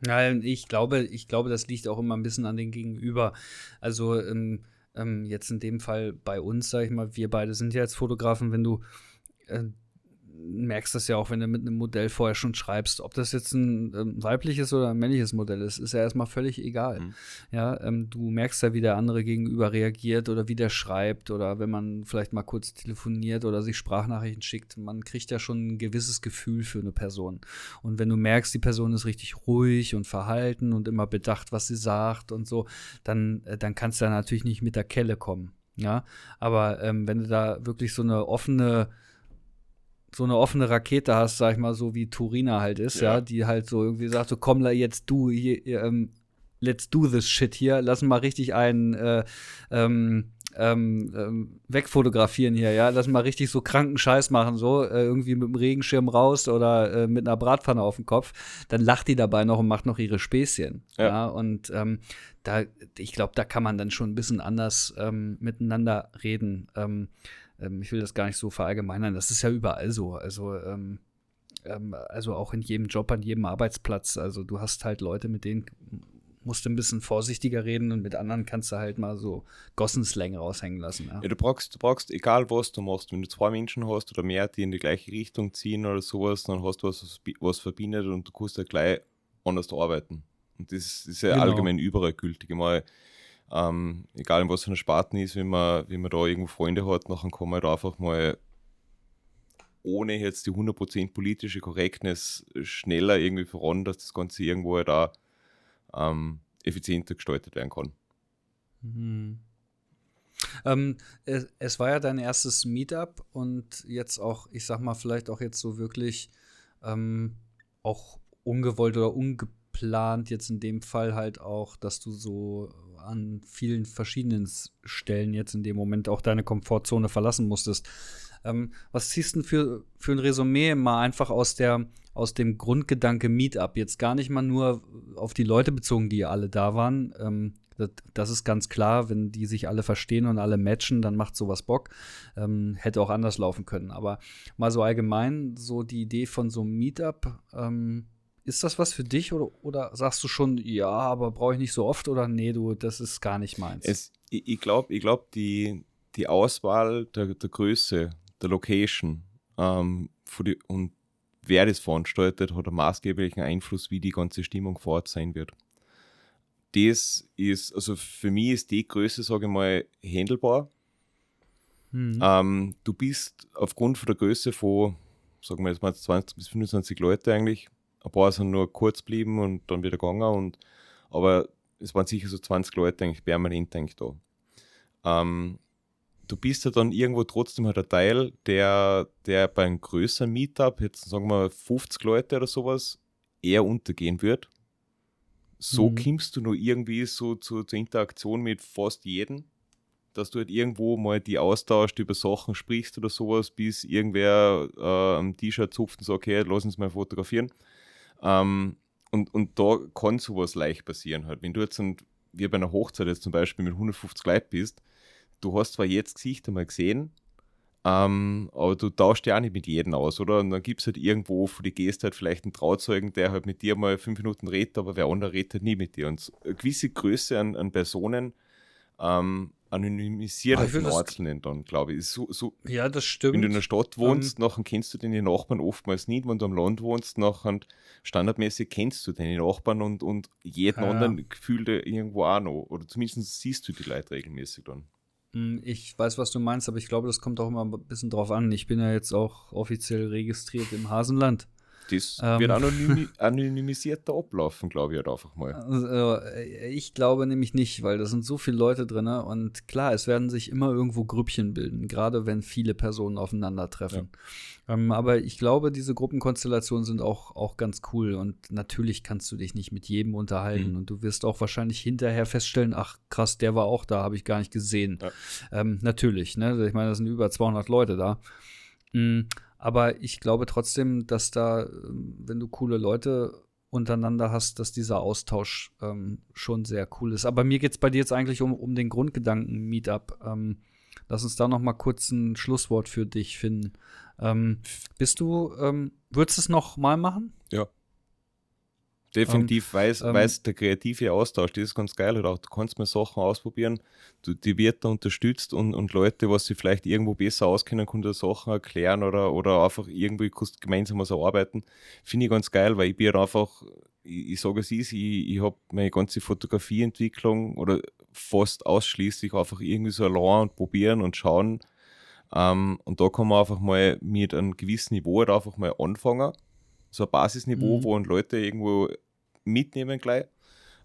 Nein, ich glaube, ich glaube, das liegt auch immer ein bisschen an den Gegenüber. Also ähm, ähm, jetzt in dem Fall bei uns, sag ich mal, wir beide sind ja jetzt Fotografen, wenn du äh, merkst das ja auch, wenn du mit einem Modell vorher schon schreibst. Ob das jetzt ein ähm, weibliches oder ein männliches Modell ist, ist ja erstmal völlig egal. Mhm. Ja, ähm, du merkst ja, wie der andere gegenüber reagiert oder wie der schreibt oder wenn man vielleicht mal kurz telefoniert oder sich Sprachnachrichten schickt. Man kriegt ja schon ein gewisses Gefühl für eine Person. Und wenn du merkst, die Person ist richtig ruhig und verhalten und immer bedacht, was sie sagt und so, dann, äh, dann kannst du da natürlich nicht mit der Kelle kommen. Ja, aber ähm, wenn du da wirklich so eine offene so eine offene Rakete hast, sag ich mal, so wie Turina halt ist, ja, ja. die halt so irgendwie sagt, so komm, jetzt du, hier, ähm, let's do this shit hier, lass mal richtig einen äh, ähm, ähm, ähm, wegfotografieren hier, ja, lass mal richtig so kranken Scheiß machen, so äh, irgendwie mit dem Regenschirm raus oder äh, mit einer Bratpfanne auf dem Kopf, dann lacht die dabei noch und macht noch ihre Späßchen, ja, ja. Und ähm, da, ich glaube, da kann man dann schon ein bisschen anders ähm, miteinander reden. Ähm, ich will das gar nicht so verallgemeinern, das ist ja überall so. Also, ähm, ähm, also auch in jedem Job, an jedem Arbeitsplatz. Also du hast halt Leute, mit denen musst du ein bisschen vorsichtiger reden und mit anderen kannst du halt mal so Gossenslang raushängen lassen. Ja. ja, du brauchst, du brauchst, egal was du machst, wenn du zwei Menschen hast oder mehr, die in die gleiche Richtung ziehen oder sowas, dann hast du was, was verbindet und du kannst ja gleich anders arbeiten. Und das ist ja genau. allgemein überall gültig. Mal ähm, egal in was für einer Sparten ist, wenn man, wenn man da irgendwo Freunde hat, nachher kann man da einfach mal ohne jetzt die 100% politische Korrektness schneller irgendwie voran, dass das Ganze irgendwo halt da ähm, effizienter gestaltet werden kann. Mhm. Ähm, es, es, war ja dein erstes Meetup und jetzt auch, ich sag mal, vielleicht auch jetzt so wirklich ähm, auch ungewollt oder ungeplant, jetzt in dem Fall halt auch, dass du so an vielen verschiedenen Stellen jetzt in dem Moment auch deine Komfortzone verlassen musstest. Ähm, was ziehst du für, für ein Resümee mal einfach aus der aus dem Grundgedanke Meetup? Jetzt gar nicht mal nur auf die Leute bezogen, die alle da waren. Ähm, das, das, ist ganz klar, wenn die sich alle verstehen und alle matchen, dann macht sowas Bock. Ähm, hätte auch anders laufen können. Aber mal so allgemein, so die Idee von so einem Meetup, ähm, ist das was für dich oder, oder sagst du schon, ja, aber brauche ich nicht so oft oder nee, du, das ist gar nicht meins? Es, ich ich glaube, ich glaub, die, die Auswahl der, der Größe, der Location ähm, die, und wer das veranstaltet, hat einen maßgeblichen Einfluss, wie die ganze Stimmung vor Ort sein wird. Das ist, also für mich ist die Größe, sage ich mal, handelbar. Mhm. Ähm, du bist aufgrund von der Größe von, sagen wir jetzt mal 20 bis 25 Leute eigentlich, ein paar sind nur kurz geblieben und dann wieder gegangen. Und, aber es waren sicher so 20 Leute eigentlich permanent eigentlich da. Ähm, du bist ja dann irgendwo trotzdem halt ein Teil, der, der bei einem größeren Meetup, jetzt sagen wir 50 Leute oder sowas, eher untergehen wird. So mhm. kommst du nur irgendwie so zu, zur Interaktion mit fast jedem, dass du halt irgendwo mal die austauscht, über Sachen sprichst oder sowas, bis irgendwer äh, am T-Shirt zupft und sagt, okay, lass uns mal fotografieren. Ähm, und, und da kann sowas leicht passieren halt. Wenn du jetzt, ein, wie bei einer Hochzeit jetzt zum Beispiel mit 150 Leuten bist, du hast zwar jetzt Gesichter mal gesehen, ähm, aber du tauschst ja auch nicht mit jedem aus, oder? Und dann gibt es halt irgendwo für die Geste halt vielleicht einen Trauzeugen, der halt mit dir mal fünf Minuten redet, aber wer andere redet halt nie mit dir. Und eine gewisse Größe an, an Personen ähm, anonymisiert halt den Einzelnen dann, glaube ich. So, so, ja, das stimmt. Wenn du in der Stadt wohnst, um, nachher kennst du deine Nachbarn oftmals nicht. Wenn du am Land wohnst, nachher standardmäßig kennst du deine Nachbarn und, und jeden ja. anderen gefühlt irgendwo auch noch. Oder zumindest siehst du die Leute regelmäßig dann. Hm, ich weiß, was du meinst, aber ich glaube, das kommt auch immer ein bisschen drauf an. Ich bin ja jetzt auch offiziell registriert im Hasenland. Das ähm, wird anonym, anonymisierter ablaufen, glaube ich halt einfach mal. Also, äh, ich glaube nämlich nicht, weil da sind so viele Leute drin und klar, es werden sich immer irgendwo Grüppchen bilden, gerade wenn viele Personen aufeinandertreffen. Ja. Ähm, aber ich glaube, diese Gruppenkonstellationen sind auch, auch ganz cool und natürlich kannst du dich nicht mit jedem unterhalten mhm. und du wirst auch wahrscheinlich hinterher feststellen, ach krass, der war auch da, habe ich gar nicht gesehen. Ja. Ähm, natürlich, ne? Ich meine, da sind über 200 Leute da. Mhm. Aber ich glaube trotzdem, dass da, ähm, wenn du coole Leute untereinander hast, dass dieser Austausch ähm, schon sehr cool ist. Aber mir geht es bei dir jetzt eigentlich um, um den Grundgedanken Meetup. Ähm, lass uns da noch mal kurz ein Schlusswort für dich finden. Ähm, bist du, ähm, würdest du es noch mal machen? Ja. Definitiv, ähm, weil ähm, der kreative Austausch, das ist ganz geil. Auch, du kannst mal Sachen ausprobieren, du, die wird da unterstützt und, und Leute, was sie vielleicht irgendwo besser auskennen, können Sachen erklären oder, oder einfach irgendwie gemeinsam was erarbeiten. Finde ich ganz geil, weil ich bin halt einfach, ich, ich sage es ist, ich, ich habe meine ganze Fotografieentwicklung oder fast ausschließlich einfach irgendwie so allein und probieren und schauen. Ähm, und da kann man einfach mal mit einem gewissen Niveau halt einfach mal anfangen so ein Basisniveau, mhm. wo Leute irgendwo mitnehmen gleich.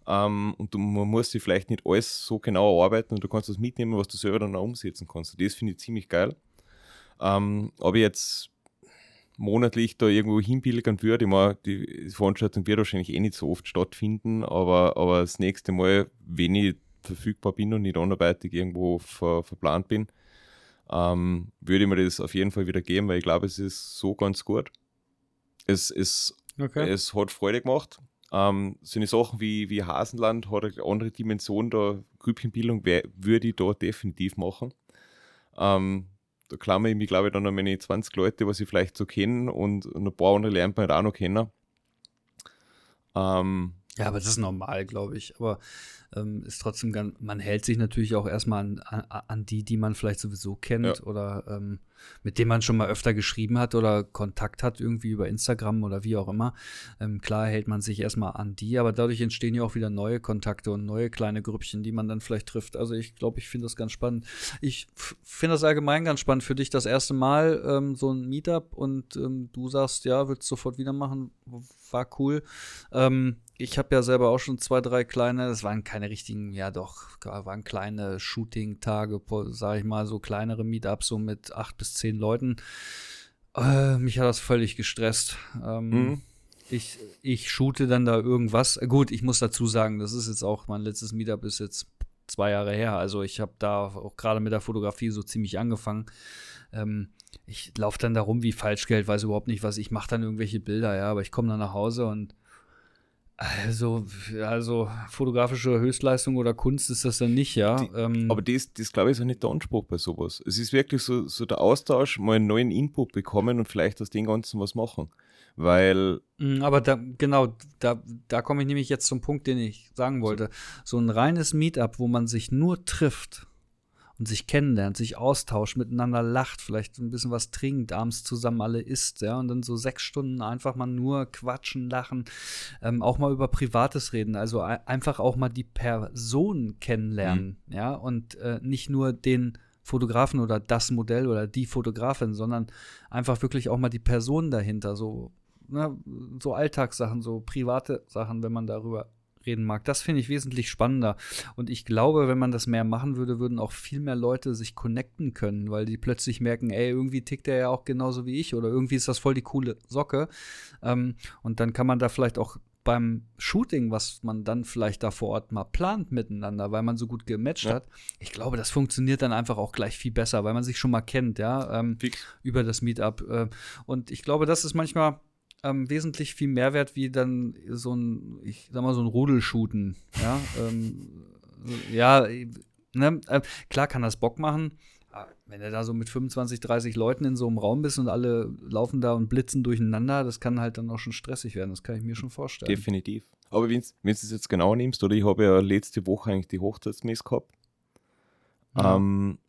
Ähm, und du, man muss sich vielleicht nicht alles so genau erarbeiten und du kannst das mitnehmen, was du selber dann auch umsetzen kannst. das finde ich ziemlich geil. Ähm, ob ich jetzt monatlich da irgendwo hinpilgern würde, ich meine, die Veranstaltung wird wahrscheinlich eh nicht so oft stattfinden, aber, aber das nächste Mal, wenn ich verfügbar bin und nicht anderweitig irgendwo ver, verplant bin, ähm, würde ich mir das auf jeden Fall wieder geben, weil ich glaube, es ist so ganz gut. Es, es, okay. es hat Freude gemacht. Ähm, so eine Sachen wie, wie Hasenland hat eine andere Dimension der Grüppchenbildung, würde ich da definitiv machen. Ähm, da klammer ich mich, glaube ich, dann an meine 20 Leute, was ich vielleicht so kenne und ein paar andere lernt man halt auch noch kennen. Ähm, ja, aber das ist normal, glaube ich. Aber ähm, ist trotzdem ganz, man hält sich natürlich auch erstmal an, an, die, die man vielleicht sowieso kennt ja. oder ähm, mit dem man schon mal öfter geschrieben hat oder Kontakt hat, irgendwie über Instagram oder wie auch immer. Ähm, klar hält man sich erstmal an die, aber dadurch entstehen ja auch wieder neue Kontakte und neue kleine Grüppchen, die man dann vielleicht trifft. Also ich glaube, ich finde das ganz spannend. Ich finde das allgemein ganz spannend für dich das erste Mal ähm, so ein Meetup und ähm, du sagst, ja, willst du sofort wieder machen, war cool. Ähm, ich habe ja selber auch schon zwei, drei kleine, das waren keine richtigen, ja doch, waren kleine Shooting-Tage, sage ich mal, so kleinere Meetups, so mit acht bis zehn Leuten. Äh, mich hat das völlig gestresst. Ähm, mhm. Ich, ich shoote dann da irgendwas. Gut, ich muss dazu sagen, das ist jetzt auch, mein letztes Meetup ist jetzt zwei Jahre her. Also ich habe da auch gerade mit der Fotografie so ziemlich angefangen. Ähm, ich laufe dann da rum wie Falschgeld, weiß überhaupt nicht, was ich mache dann irgendwelche Bilder, ja, aber ich komme dann nach Hause und also, also fotografische Höchstleistung oder Kunst ist das dann nicht, ja. Die, ähm, aber das, das glaube ich, ist auch nicht der Anspruch bei sowas. Es ist wirklich so, so der Austausch, mal einen neuen Input bekommen und vielleicht aus dem Ganzen was machen. Weil. Mm, aber da, genau, da, da komme ich nämlich jetzt zum Punkt, den ich sagen wollte. So ein reines Meetup, wo man sich nur trifft und sich kennenlernt, sich austauscht, miteinander lacht, vielleicht ein bisschen was trinkt, abends zusammen alle isst, ja, und dann so sechs Stunden einfach mal nur quatschen, lachen, ähm, auch mal über Privates reden, also einfach auch mal die Person kennenlernen, mhm. ja, und äh, nicht nur den Fotografen oder das Modell oder die Fotografin, sondern einfach wirklich auch mal die Person dahinter, so, ne, so Alltagssachen, so private Sachen, wenn man darüber reden mag. Das finde ich wesentlich spannender. Und ich glaube, wenn man das mehr machen würde, würden auch viel mehr Leute sich connecten können, weil die plötzlich merken, ey, irgendwie tickt der ja auch genauso wie ich oder irgendwie ist das voll die coole Socke. Ähm, und dann kann man da vielleicht auch beim Shooting, was man dann vielleicht da vor Ort mal plant miteinander, weil man so gut gematcht ja. hat. Ich glaube, das funktioniert dann einfach auch gleich viel besser, weil man sich schon mal kennt, ja, ähm, über das Meetup. Äh, und ich glaube, das ist manchmal ähm, wesentlich viel Mehrwert wie dann so ein, ich sag mal, so ein Rudelshooten. Ja, ähm, ja ne? äh, klar kann das Bock machen. Wenn du da so mit 25, 30 Leuten in so einem Raum bist und alle laufen da und blitzen durcheinander, das kann halt dann auch schon stressig werden. Das kann ich mir schon vorstellen. Definitiv. Aber wenn du es jetzt genau nimmst, oder ich habe ja letzte Woche eigentlich die Hochzeitsmess gehabt. Ja. Ähm,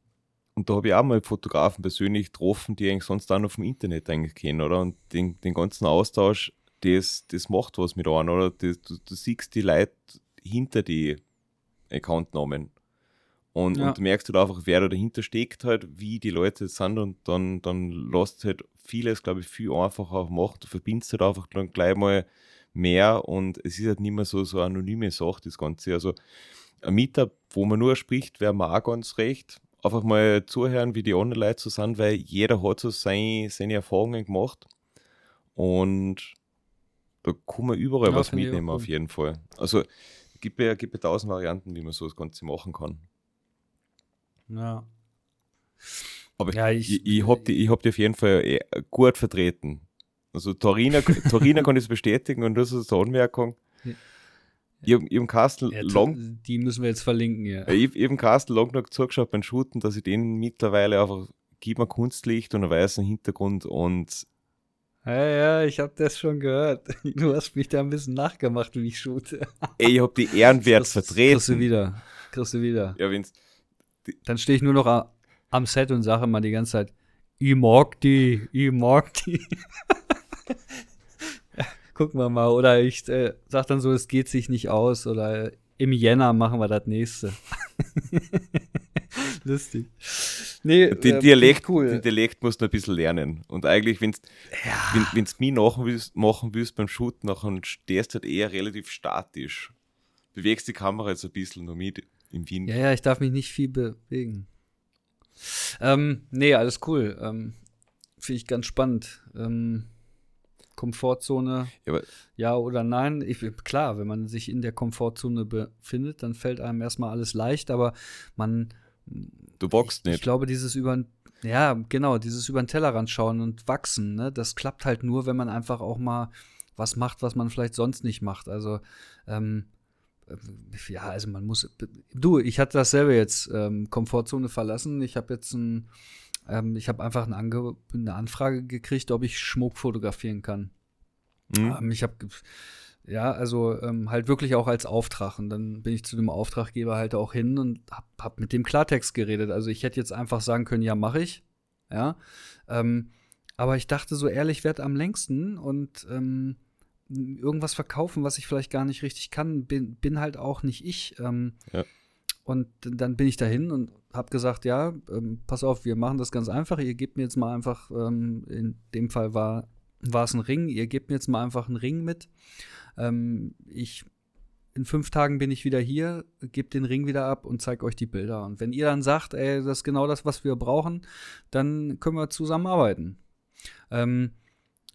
und da habe ich auch mal Fotografen persönlich getroffen, die eigentlich sonst auch noch vom Internet eigentlich kennen, oder? Und den, den ganzen Austausch, das, das macht was mit einem, oder? Das, du, du siehst die Leute hinter die Accountnamen. Und, ja. und du merkst halt einfach, wer da dahinter steckt, halt, wie die Leute sind und dann, dann lässt halt vieles, glaube ich, viel einfacher auch machen. Du verbindest halt einfach dann gleich mal mehr und es ist halt nicht mehr so, so anonyme Sache, das Ganze. Also ein Meetup, wo man nur spricht, wäre mir auch ganz recht einfach mal zuhören, wie die anderen Leute so sind, weil jeder hat so seine, seine Erfahrungen gemacht. Und da kann man überall ja, was mitnehmen, auf jeden Fall. Also gibt ja, gibt ja tausend Varianten, wie man so das Ganze machen kann. Ja. Aber ja, ich, ich, ich habe die, hab die auf jeden Fall eh gut vertreten. Also Torina, Torina kann das bestätigen und das ist eine Anmerkung. Ich habe im Castle ja, long. Die müssen wir jetzt verlinken, ja. Habe Castle long noch zugeschaut beim Shooten, dass ich den mittlerweile einfach, gib mir Kunstlicht und einen weißen Hintergrund und Ja, ja, ich habe das schon gehört. Du hast mich da ein bisschen nachgemacht, wie ich shoote. Ey, ich hab die ehrenwert Kriegst- vertreten. Kriegst du wieder. Kriegst du wieder. Ja, wenn's, Dann stehe ich nur noch a- am Set und sage immer die ganze Zeit, ich mag die, ich mag die. Gucken wir mal. Oder ich äh, sag dann so, es geht sich nicht aus. Oder im Jänner machen wir das nächste. Lustig. Nee, den, äh, Dialekt, cool. den Dialekt musst du ein bisschen lernen. Und eigentlich, wenn's, wenn wenn's mich machen willst, machen willst beim Shooten, dann stehst du halt eher relativ statisch. Bewegst die Kamera jetzt ein bisschen nur mit im Wind. Ja, ja, ich darf mich nicht viel bewegen. Ähm, nee, alles cool. Ähm, Finde ich ganz spannend. Ähm, Komfortzone, Ja, ja oder nein? Ich, klar, wenn man sich in der Komfortzone befindet, dann fällt einem erstmal alles leicht, aber man. du wachst Ich nicht. glaube, dieses über ja, genau, dieses über den Tellerrand schauen und wachsen, ne, das klappt halt nur, wenn man einfach auch mal was macht, was man vielleicht sonst nicht macht. Also, ähm, äh, ja, also man muss. Du, ich hatte dasselbe jetzt, ähm, Komfortzone verlassen. Ich habe jetzt ein, ähm, ich habe einfach ein Ange eine Anfrage gekriegt, ob ich Schmuck fotografieren kann. Hm? Ähm, ich habe, ja, also ähm, halt wirklich auch als Auftrag. Und dann bin ich zu dem Auftraggeber halt auch hin und hab, hab mit dem Klartext geredet. Also ich hätte jetzt einfach sagen können, ja, mache ich. Ja. Ähm, aber ich dachte, so ehrlich werd am längsten und ähm, irgendwas verkaufen, was ich vielleicht gar nicht richtig kann, bin, bin halt auch nicht ich. Ähm, Ja. Und dann bin ich dahin und habe gesagt, ja, ähm, pass auf, wir machen das ganz einfach. Ihr gebt mir jetzt mal einfach, ähm, in dem Fall war es ein Ring. Ihr gebt mir jetzt mal einfach einen Ring mit. Ähm, ich in fünf Tagen bin ich wieder hier, gebt den Ring wieder ab und zeig euch die Bilder. Und wenn ihr dann sagt, ey, das ist genau das, was wir brauchen, dann können wir zusammenarbeiten. Ähm,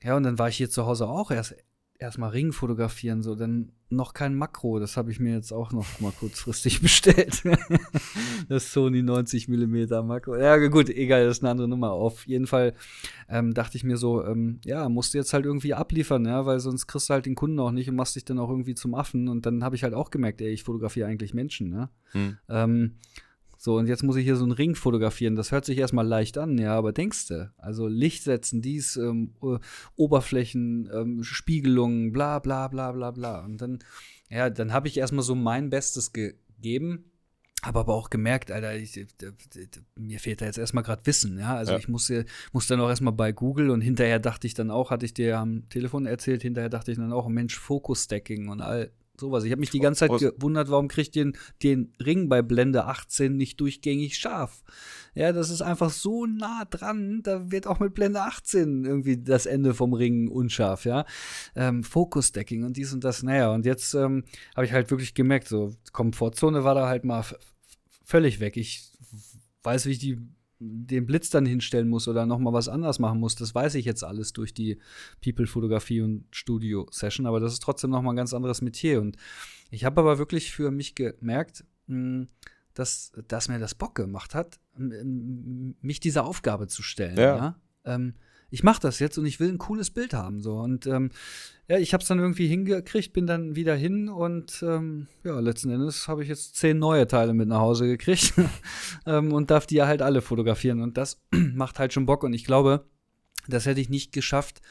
ja, und dann war ich hier zu Hause auch erst erstmal Ring fotografieren, so dann noch kein Makro, das habe ich mir jetzt auch noch mal kurzfristig bestellt. das Sony 90 mm Makro. Ja, gut, egal, das ist eine andere Nummer. Auf jeden Fall ähm, dachte ich mir so, ähm, ja, musst du jetzt halt irgendwie abliefern, ja, weil sonst kriegst du halt den Kunden auch nicht und machst dich dann auch irgendwie zum Affen. Und dann habe ich halt auch gemerkt, ey, ich fotografiere eigentlich Menschen, ne? Hm. Ähm, so, und jetzt muss ich hier so einen Ring fotografieren. Das hört sich erstmal leicht an, ja, aber denkst du? Also Licht setzen, dies, ähm, Oberflächen, ähm, Spiegelungen, bla bla bla bla bla. Und dann, ja, dann habe ich erstmal so mein Bestes gegeben. Habe aber auch gemerkt, Alter, ich, mir fehlt da jetzt erstmal gerade Wissen, ja. Also Ja. ich musste, musste dann auch erstmal bei Google und hinterher dachte ich dann auch, hatte ich dir am Telefon erzählt, hinterher dachte ich dann auch, Mensch, Focus-Stacking und all sowas. Ich habe mich die ganze Zeit gewundert, warum kriegt ihr den, den Ring bei Blende 18 nicht durchgängig scharf? Ja, das ist einfach so nah dran, da wird auch mit Blende 18 irgendwie das Ende vom Ring unscharf, ja. Ähm, Focus-Stacking und dies und das, naja, und jetzt ähm, habe ich halt wirklich gemerkt, so Komfortzone war da halt mal völlig weg. Ich weiß, wie ich die, den Blitz dann hinstellen muss oder noch mal was anders machen muss. Das weiß ich jetzt alles durch die People-Fotografie und Studio-Session, aber das ist trotzdem noch mal ein ganz anderes Metier. Und ich habe aber wirklich für mich gemerkt, mh, dass, dass mir das Bock gemacht hat, mich dieser Aufgabe zu stellen. Ja. Ja. Ähm, ich mache das jetzt und ich will ein cooles Bild haben. So. Und ähm, ja, ich habe es dann irgendwie hingekriegt, bin dann wieder hin und ähm, ja, letzten Endes habe ich jetzt zehn neue Teile mit nach Hause gekriegt ähm, und darf die ja halt alle fotografieren. Und das macht halt schon Bock. Und ich glaube, das hätte ich nicht geschafft.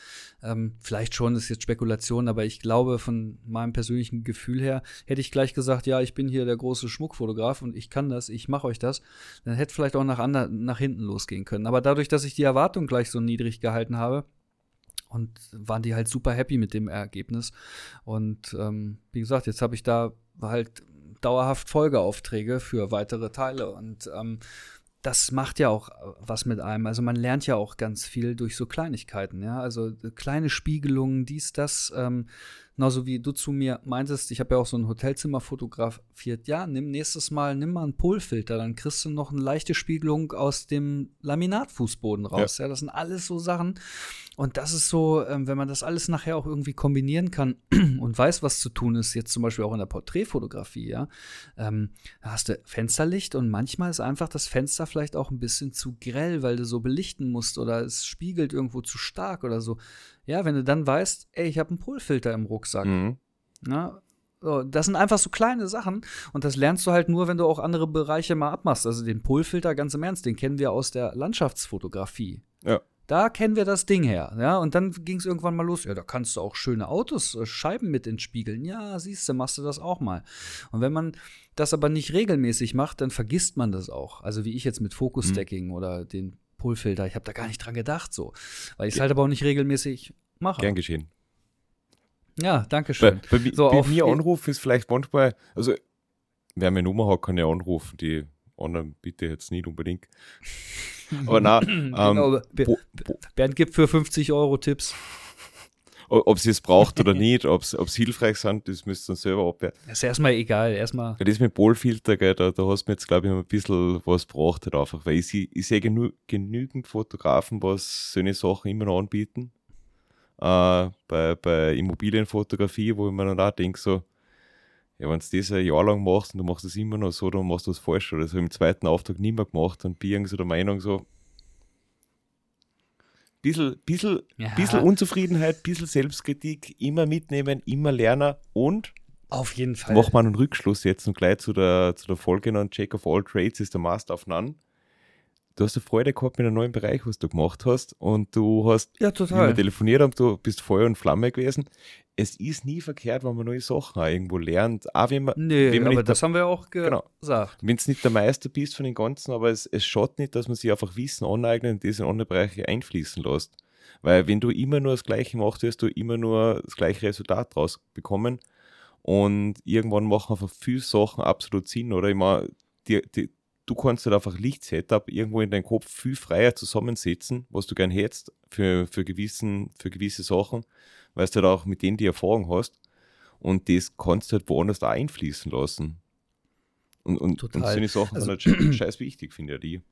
Ähm, vielleicht schon, das ist jetzt Spekulation, aber ich glaube, von meinem persönlichen Gefühl her, hätte ich gleich gesagt, ja, ich bin hier der große Schmuckfotograf und ich kann das, ich mache euch das, dann hätte vielleicht auch nach, nach hinten losgehen können. Aber dadurch, dass ich die Erwartung gleich so niedrig gehalten habe, und waren die halt super happy mit dem Ergebnis. Und ähm, wie gesagt, jetzt habe ich da halt dauerhaft Folgeaufträge für weitere Teile. Und ähm, das macht ja auch was mit einem. Also man lernt ja auch ganz viel durch so Kleinigkeiten, ja. Also äh, kleine Spiegelungen, dies, das. Ähm, genauso wie du zu mir meintest, ich habe ja auch so ein Hotelzimmer fotografiert. Ja, nimm nächstes Mal, nimm mal einen Polfilter, dann kriegst du noch eine leichte Spiegelung aus dem Laminatfußboden raus. Ja, das sind alles so Sachen. Und das ist so, ähm, wenn man das alles nachher auch irgendwie kombinieren kann und weiß, was zu tun ist, jetzt zum Beispiel auch in der Porträtfotografie, ja, ähm, da hast du Fensterlicht und manchmal ist einfach das Fenster vielleicht auch ein bisschen zu grell, weil du so belichten musst oder es spiegelt irgendwo zu stark oder so. Ja, wenn du dann weißt, ey, ich habe einen Polfilter im Rucksack, Mhm. ja, so, das sind einfach so kleine Sachen und das lernst du halt nur, wenn du auch andere Bereiche mal abmachst. Also den Polfilter, ganz im Ernst, den kennen wir aus der Landschaftsfotografie. Ja. Da kennen wir das Ding her. Ja, und dann ging es irgendwann mal los. Ja, da kannst du auch schöne Autos, äh, Scheiben mit entspiegeln. Ja, siehst du, machst du das auch mal. Und wenn man das aber nicht regelmäßig macht, dann vergisst man das auch. Also wie ich jetzt mit Focus Stacking mhm. oder den Pullfilter. Ich habe da gar nicht dran gedacht so. Weil ich es ja. halt aber auch nicht regelmäßig mache. Gern geschehen. Ja, danke schön. Bei, bei, so, bei mir anrufen ist vielleicht manchmal, also wer meine Nummer hat, kann ja anrufen. Die anderen bitte jetzt nicht unbedingt. Aber na, ähm, genau, Bernd gibt für 50 Euro Tipps. Ob sie es braucht oder nicht, ob es hilfreich sind, das müsst ihr dann selber abwehren. Das ist erstmal egal, erstmal. Das mit Polfilter, gell, da, da hast du mir jetzt, glaube ich, ein bisschen was braucht halt einfach, weil ich, ich sehe genü genügend Fotografen, was solche Sachen immer noch anbieten. Äh, bei, bei Immobilienfotografie, wo ich mir dann auch denke, so, ja, wenn du das ein Jahr lang machst und du machst das immer noch so, dann machst du das falsch. Oder das habe ich im zweiten Auftrag nicht mehr gemacht und bin irgendwie so der Meinung, so, bisschen, bisschen, ja. bisschen Unzufriedenheit, bisschen Selbstkritik, immer mitnehmen, immer lernen und auf jeden Fall. Machen wir einen Rückschluss jetzt und gleich zu der, zu der Folge noch. Jack of all trades ist der Master of none du hast eine Freude gehabt mit einem neuen Bereich, was du gemacht hast und du hast ja, total. wir telefoniert haben, du bist Feuer und Flamme gewesen. Es ist nie verkehrt, wenn man neue Sachen auch irgendwo lernt. Auch wenn man, nee, wenn man aber das der, haben wir auch genau. gesagt. Wenn du nicht der Meister bist von den Ganzen, aber es, es schaut nicht, dass man sich einfach Wissen aneignet und diese andere Bereiche einfließen lässt. Weil wenn du immer nur das Gleiche machst, wirst du immer nur das gleiche Resultat draus bekommen. Und irgendwann machen einfach viele Sachen absolut Sinn, oder? Ich meine, die, die, du kannst halt einfach Lichtsetup irgendwo in deinem Kopf viel freier zusammensetzen, was du gern hättest für, für, gewissen, für gewisse Sachen, weil du halt auch mit denen die Erfahrung hast. Und das kannst du halt woanders da einfließen lassen. Und, und, und solche Sachen also, sind halt scheiß wichtig, finde ich, die.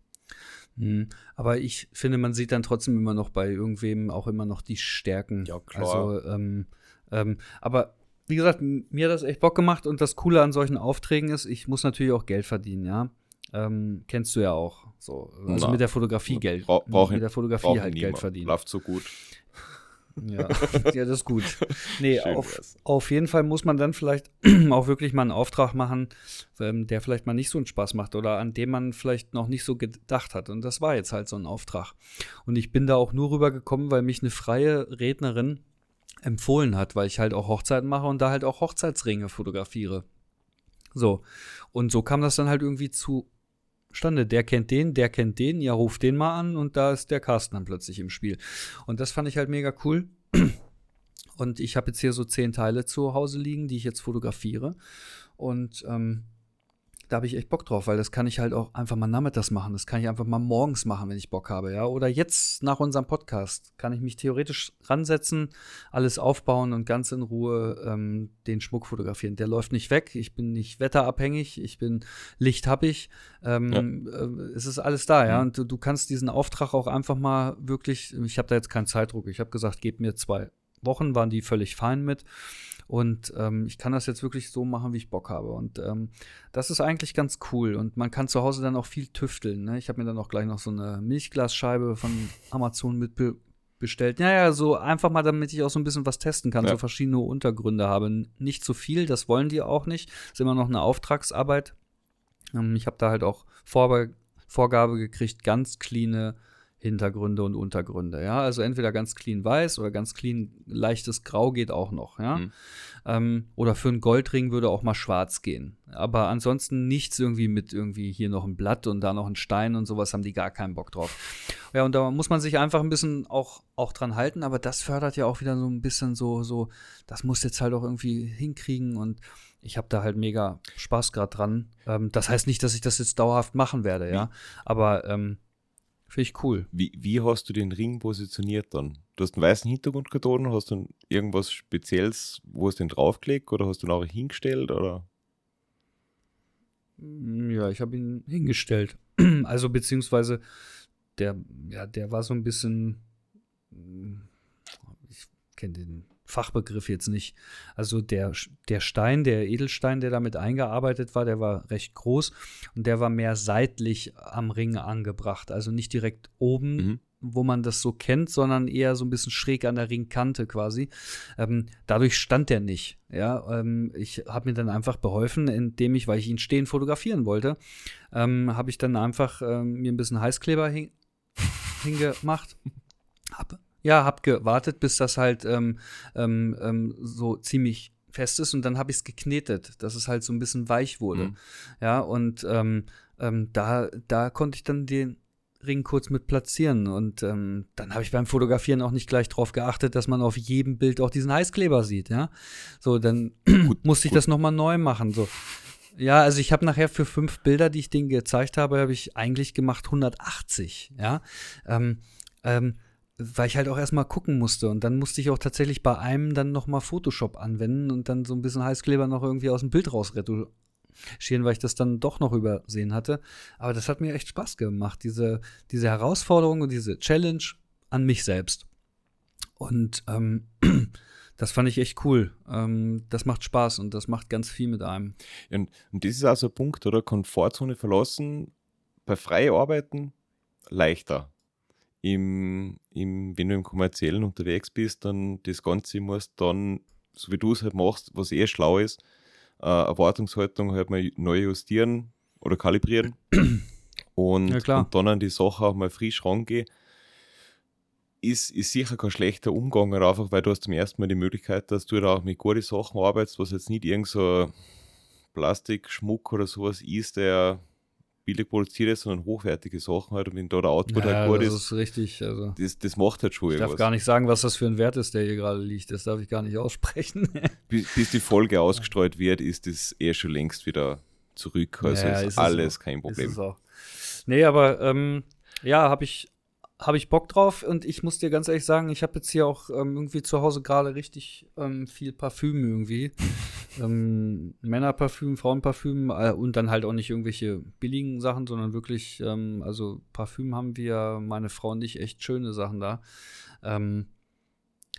Hm, aber ich finde, man sieht dann trotzdem immer noch bei irgendwem auch immer noch die Stärken. Ja, klar. Also, ähm, ähm, aber wie gesagt, mir hat das echt Bock gemacht und das Coole an solchen Aufträgen ist, ich muss natürlich auch Geld verdienen, ja. Ähm, kennst du ja auch. So. Also Na, mit der Fotografie Geld. Bra brauch mit der Fotografie halt Geld verdienen. Läuft so gut. Ja. ja, das ist gut. Nee, auf, auf, jeden Fall muss man dann vielleicht auch wirklich mal einen Auftrag machen, ähm, der vielleicht mal nicht so einen Spaß macht oder an dem man vielleicht noch nicht so gedacht hat. Und das war jetzt halt so ein Auftrag. Und ich bin da auch nur rübergekommen, weil mich eine freie Rednerin empfohlen hat, weil ich halt auch Hochzeiten mache und da halt auch Hochzeitsringe fotografiere. So. Und so kam das dann halt irgendwie zu Stande. Der kennt den, der kennt den, ja, ruft den mal an und da ist der Carsten dann plötzlich im Spiel. Und das fand ich halt mega cool. Und ich habe jetzt hier so zehn Teile zu Hause liegen, die ich jetzt fotografiere. Und ähm, da habe ich echt Bock drauf, weil das kann ich halt auch einfach mal nachmittags machen. Das kann ich einfach mal morgens machen, wenn ich Bock habe, ja. Oder jetzt nach unserem Podcast kann ich mich theoretisch ransetzen, alles aufbauen und ganz in Ruhe ähm, den Schmuck fotografieren. Der läuft nicht weg. Ich bin nicht wetterabhängig. Ich bin lichthappig. Ähm, ja. äh, es ist alles da, ja. Mhm. Und du, du kannst diesen Auftrag auch einfach mal wirklich. Ich habe da jetzt keinen Zeitdruck. Ich habe gesagt, gib mir zwei Wochen, waren die völlig fein mit. Und ähm, ich kann das jetzt wirklich so machen, wie ich Bock habe. Und ähm, das ist eigentlich ganz cool. Und man kann zu Hause dann auch viel tüfteln. Ne? Ich habe mir dann auch gleich noch so eine Milchglasscheibe von Amazon mit bestellt. Naja, so einfach mal, damit ich auch so ein bisschen was testen kann, ja. so verschiedene Untergründe habe. Nicht zu viel, das wollen die auch nicht. Ist immer noch eine Auftragsarbeit. Ähm, ich habe da halt auch Vorbe Vorgabe gekriegt, ganz cleane Hintergründe und Untergründe. Ja, also entweder ganz clean weiß oder ganz clean leichtes Grau geht auch noch. Ja, mhm. ähm, oder für einen Goldring würde auch mal schwarz gehen. Aber ansonsten nichts irgendwie mit irgendwie hier noch ein Blatt und da noch ein Stein und sowas haben die gar keinen Bock drauf. Ja, und da muss man sich einfach ein bisschen auch, auch dran halten, aber das fördert ja auch wieder so ein bisschen so, so, das muss jetzt halt auch irgendwie hinkriegen und ich habe da halt mega Spaß gerade dran. Ähm, das heißt nicht, dass ich das jetzt dauerhaft machen werde, ja. Aber ähm, Finde ich cool. Wie, wie hast du den Ring positioniert dann? Du hast einen weißen Hintergrund getan, hast du irgendwas Spezielles, wo hast du den draufgelegt oder hast du ihn auch hingestellt oder? Mm, ja, ich habe ihn hingestellt. Also beziehungsweise der, ja, der war so ein bisschen, mm, ich kenne den Fachbegriff jetzt nicht. Also der, der Stein, der Edelstein, der damit eingearbeitet war, der war recht groß und der war mehr seitlich am Ring angebracht. Also nicht direkt oben, mhm. wo man das so kennt, sondern eher so ein bisschen schräg an der Ringkante quasi. Ähm, dadurch stand der nicht. Ja, ähm, ich habe mir dann einfach beholfen, indem ich, weil ich ihn stehen fotografieren wollte, ähm, habe ich dann einfach ähm, mir ein bisschen Heißkleber hin hingemacht Hab, ja, hab gewartet, bis das halt ähm, ähm, ähm so ziemlich fest ist und dann habe ich es geknetet, dass es halt so ein bisschen weich wurde. Mhm. Ja, und ähm, ähm, da, da konnte ich dann den Ring kurz mit platzieren. Und ähm, dann habe ich beim Fotografieren auch nicht gleich darauf geachtet, dass man auf jedem Bild auch diesen Heißkleber sieht, ja. So, dann gut, musste ich gut. das nochmal neu machen. So. Ja, also ich habe nachher für fünf Bilder, die ich denen gezeigt habe, habe ich eigentlich gemacht 180, ja. Ähm, ähm, weil ich halt auch erstmal gucken musste und dann musste ich auch tatsächlich bei einem dann nochmal Photoshop anwenden und dann so ein bisschen Heißkleber noch irgendwie aus dem Bild rausretuschieren, weil ich das dann doch noch übersehen hatte. Aber das hat mir echt Spaß gemacht, diese, diese Herausforderung und diese Challenge an mich selbst. Und ähm, das fand ich echt cool. Ähm, das macht Spaß und das macht ganz viel mit einem. Und, und das ist also ein Punkt, oder? Komfortzone verlassen, bei frei arbeiten leichter im, im, wenn du im Kommerziellen unterwegs bist, dann das Ganze musst dann, so wie du es halt machst, was eh schlau ist, äh, Erwartungshaltung halt mal neu justieren oder kalibrieren und, ja, und dann an die Sache auch mal frisch rangehen. Ist, ist sicher kein schlechter Umgang, einfach weil du hast zum ersten Mal die Möglichkeit, dass du da auch mit guten Sachen arbeitest, was jetzt nicht irgend so Plastik, Schmuck oder sowas ist, der billig produziert ist, sondern hochwertige Sachen halt. Und wenn da der Output ja, halt gut ist, ist richtig. Also das, das macht halt schon ich irgendwas. Ich darf gar nicht sagen, was das für ein Wert ist, der hier gerade liegt. Das darf ich gar nicht aussprechen. bis, bis, die Folge ausgestreut wird, ist das eh schon längst wieder zurück. Also ja, ist, ist alles kein Problem. Ist es auch. Nee, aber ähm, ja, habe ich habe ich Bock drauf und ich muss dir ganz ehrlich sagen, ich habe jetzt hier auch ähm, irgendwie zu Hause gerade richtig ähm, viel Parfüm irgendwie. Ähm, Männerparfüm, Frauenparfüm äh, und dann halt auch nicht irgendwelche billigen Sachen, sondern wirklich, ähm, also Parfüm haben wir, meine Frau und ich, echt schöne Sachen da. Ähm,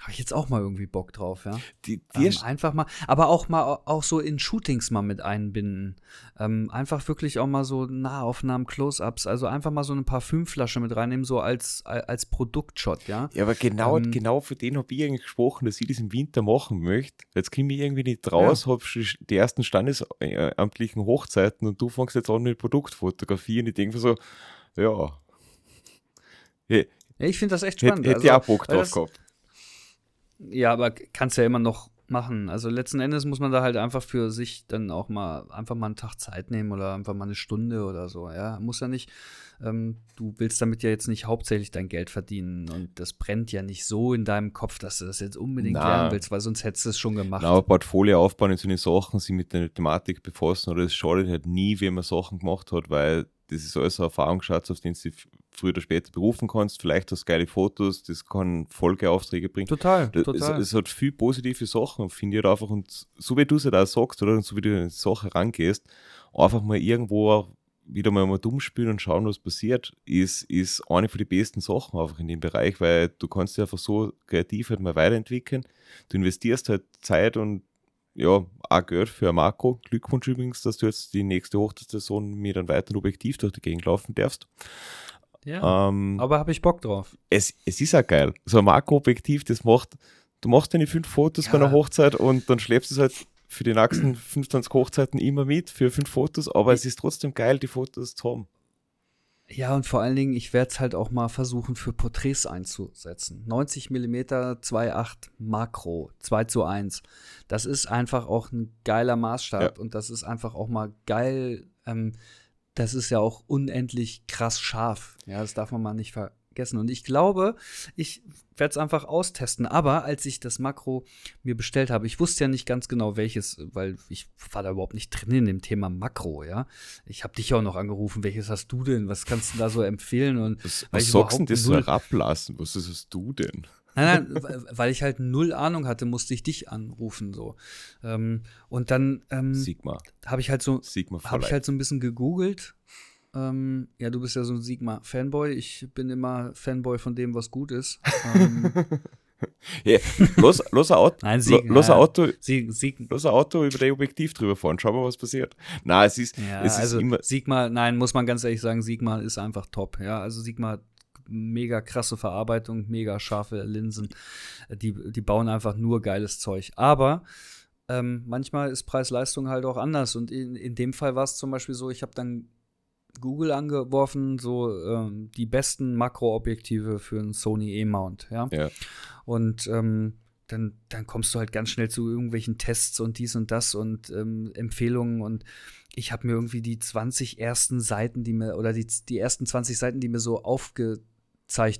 habe ich jetzt auch mal irgendwie Bock drauf, ja. Die, die ähm, einfach mal, aber auch mal auch so in Shootings mal mit einbinden. Ähm, einfach wirklich auch mal so Nahaufnahmen, Close-ups, also einfach mal so eine Parfümflasche mit reinnehmen, so als, als Produktshot, ja. Ja, aber genau, ähm, genau für den habe ich eigentlich gesprochen, dass ich das im Winter machen möchte. Jetzt komme ich irgendwie nicht raus, ja. habe die ersten standesamtlichen Hochzeiten und du fängst jetzt an mit Produktfotografie und ich denke so, ja. ja ich finde das echt spannend. Hätte also, ich auch Bock drauf gehabt. Ja, aber kannst ja immer noch machen. Also letzten Endes muss man da halt einfach für sich dann auch mal einfach mal einen Tag Zeit nehmen oder einfach mal eine Stunde oder so. Ja, muss ja nicht. Ähm, du willst damit ja jetzt nicht hauptsächlich dein Geld verdienen und das brennt ja nicht so in deinem Kopf, dass du das jetzt unbedingt Na, lernen willst, weil sonst hättest du es schon gemacht. Aber Portfolio aufbauen in so eine Sachen, sich mit der Thematik befassen oder es schadet halt nie, wenn man Sachen gemacht hat, weil das ist alles ein Erfahrungsschatz, auf den du früher oder später berufen kannst. Vielleicht hast du geile Fotos, das kann Folgeaufträge bringen. Total, das, total. Es, es, hat viel positive Sachen, finde ich halt einfach. Und so wie du es halt auch sagst, oder und so wie du in die Sache rangehst, einfach mal irgendwo wieder mal, mal dumm spielen und schauen, was passiert, ist, ist eine von den besten Sachen einfach in dem Bereich, weil du kannst dich einfach so kreativ halt mal weiterentwickeln. Du investierst halt Zeit und ja, auch Geld für Marco. Glückwunsch übrigens, dass du jetzt die nächste Hochzeitssaison mit einem weiteren Objektiv durch die Gegend laufen darfst. Ja, ähm, aber habe ich Bock drauf. Es, es ist auch geil. So ein Makroobjektiv, das macht, du machst deine fünf Fotos ja. bei einer Hochzeit und dann schläfst du es halt für die nächsten 25 Hochzeiten immer mit für fünf Fotos, aber ich, es ist trotzdem geil, die Fotos zu haben. Ja, und vor allen Dingen, ich werde es halt auch mal versuchen, für Porträts einzusetzen. 90 mm 2.8 Makro, 2 zu 1. Das ist einfach auch ein geiler Maßstab ja. und das ist einfach auch mal geil, ähm, das ist ja auch unendlich krass scharf. Ja, das darf man mal nicht vergessen. Und ich glaube, ich werde es einfach austesten. Aber als ich das Makro mir bestellt habe, ich wusste ja nicht ganz genau welches, weil ich war da überhaupt nicht drin in dem Thema Makro, ja. Ich habe dich auch noch angerufen, welches hast du denn? Was kannst du da so empfehlen? Und was, was sagst du das so herablassen? Was ist es du denn? Nein, nein, weil ich halt null Ahnung hatte, musste ich dich anrufen so. Ähm, und dann ähm, Sigma. Habe ich halt so habe ich halt so ein bisschen gegoogelt. Ähm, ja, du bist ja so ein Sigma-Fanboy. Ich bin immer Fanboy von dem, was gut ist. Ähm, yeah. los, los, ein Auto, Nein, Sieg, los, ein Auto, Sieg, Sieg. los ein Auto über das Objektiv drüber fahren. Schau mal, was passiert. Nein, es ist, ja, es also ist immer. Sigma, nein, muss man ganz ehrlich sagen, Sigma ist einfach top. Ja, also Sigma mega krasse Verarbeitung, mega scharfe Linsen. Die, die bauen einfach nur geiles Zeug. Aber ähm, manchmal ist Preis-Leistung halt auch anders. Und in, in dem Fall war es zum Beispiel so, ich habe dann Google angeworfen, so ähm, die besten Makroobjektive für einen Sony E-Mount, ja. Ja. Und ähm, dann, dann kommst du halt ganz schnell zu irgendwelchen Tests und dies und das und ähm, Empfehlungen und ich habe mir irgendwie die 20 ersten Seiten, die mir, oder die, die ersten 20 Seiten, die mir so aufgezeigt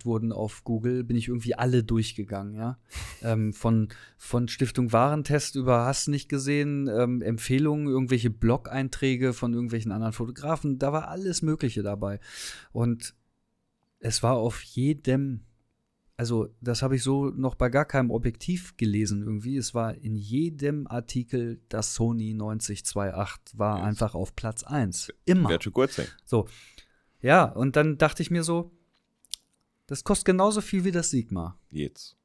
wurden auf Google, bin ich irgendwie alle durchgegangen, ja. ähm, von, von Stiftung Warentest über Hast nicht gesehen, ähm, Empfehlungen, irgendwelche Blog-Einträge von irgendwelchen anderen Fotografen, da war alles Mögliche dabei. Und es war auf jedem also das habe ich so noch bei gar keinem Objektiv gelesen irgendwie. Es war in jedem Artikel das Sony 9028 war Yes. einfach auf Platz 1. Immer. Wird schon sein. So. Ja, und dann dachte ich mir so, das kostet genauso viel wie das Sigma. Jetzt.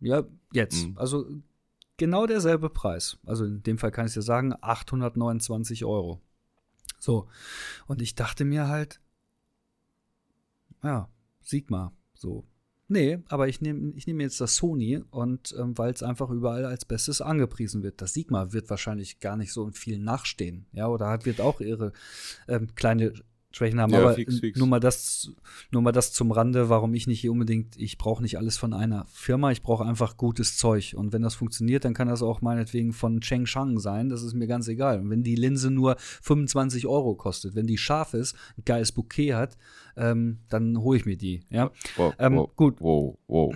Ja, jetzt. Mhm. Also genau derselbe Preis. Also in dem Fall kann ich dir sagen, 829 Euro. So. Und ich dachte mir halt, ja, Sigma, so. Nee, aber ich nehme ich nehm jetzt das Sony und ähm, weil es einfach überall als Bestes angepriesen wird. Das Sigma wird wahrscheinlich gar nicht so in vielen nachstehen, ja, oder hat, wird auch ihre ähm, kleine Schwächen haben. Ja, aber fix, fix. nur mal das, nur mal das zum Rande, warum ich nicht hier unbedingt, ich brauche nicht alles von einer Firma, ich brauche einfach gutes Zeug. Und wenn das funktioniert, dann kann das auch meinetwegen von Cheng Shang sein, das ist mir ganz egal. Und wenn die Linse nur 25 Euro kostet, wenn die scharf ist, ein geiles Bouquet hat, ähm, dann hole ich mir die. Ja, Wow, Ähm, wow, gut. Wow, wow.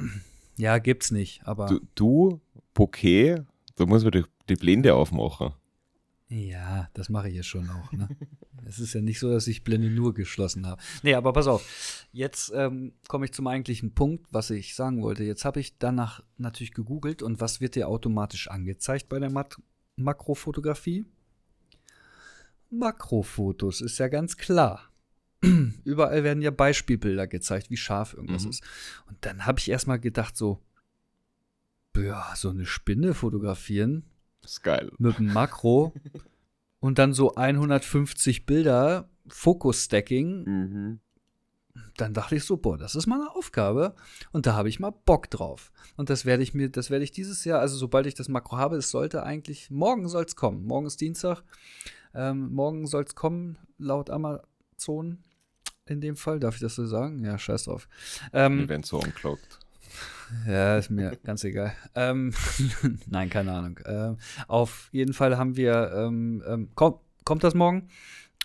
ja gibt's nicht, aber Du, du Bouquet, da muss man die, die Blende aufmachen. Ja, das mache ich ja schon auch. Ne? es ist ja nicht so, dass ich Blende nur geschlossen habe. Nee, aber pass auf. Jetzt ähm, komme ich zum eigentlichen Punkt, was ich sagen wollte. Jetzt habe ich danach natürlich gegoogelt und was wird dir automatisch angezeigt bei der Mat Makrofotografie? Makrofotos ist ja ganz klar. Überall werden ja Beispielbilder gezeigt, wie scharf irgendwas Mhm. ist. Und dann habe ich erstmal gedacht, so, ja, so eine Spinne fotografieren, Das ist geil. mit dem Makro und dann so 150 Bilder, Fokus-Stacking, Mhm. dann dachte ich so, boah, das ist meine Aufgabe und da habe ich mal Bock drauf. Und das werde ich mir, das werde ich dieses Jahr, also sobald ich das Makro habe, es sollte eigentlich, morgen soll es kommen. Morgen ist Dienstag. Ähm, morgen soll es kommen, laut Amazon in dem Fall. Darf ich das so sagen? Ja, scheiß drauf. Ähm, Wir werden so angeklagt. Ja, ist mir ganz egal. Ähm, nein, keine Ahnung. Ähm, auf jeden Fall haben wir, ähm, ähm, komm, kommt das morgen?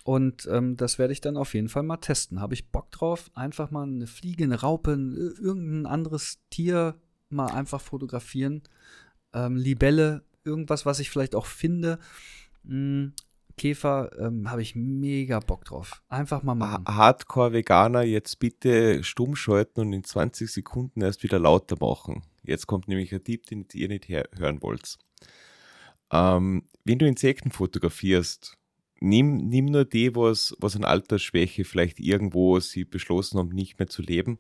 Und ähm, das werde ich dann auf jeden Fall mal testen. Habe ich Bock drauf? Einfach mal eine Fliege, eine Raupe, ein- irgendein anderes Tier mal einfach fotografieren. Ähm, Libelle, irgendwas, was ich vielleicht auch finde. Käfer, ähm, habe ich mega Bock drauf. Einfach mal machen. Ha- Hardcore-Veganer jetzt bitte stumm schalten und in 20 Sekunden erst wieder lauter machen. Jetzt kommt nämlich ein Tipp, den ihr nicht hören wollt. Ähm, wenn du Insekten fotografierst, nimm, nimm nur die, was, was an Altersschwäche vielleicht irgendwo sie beschlossen haben, nicht mehr zu leben.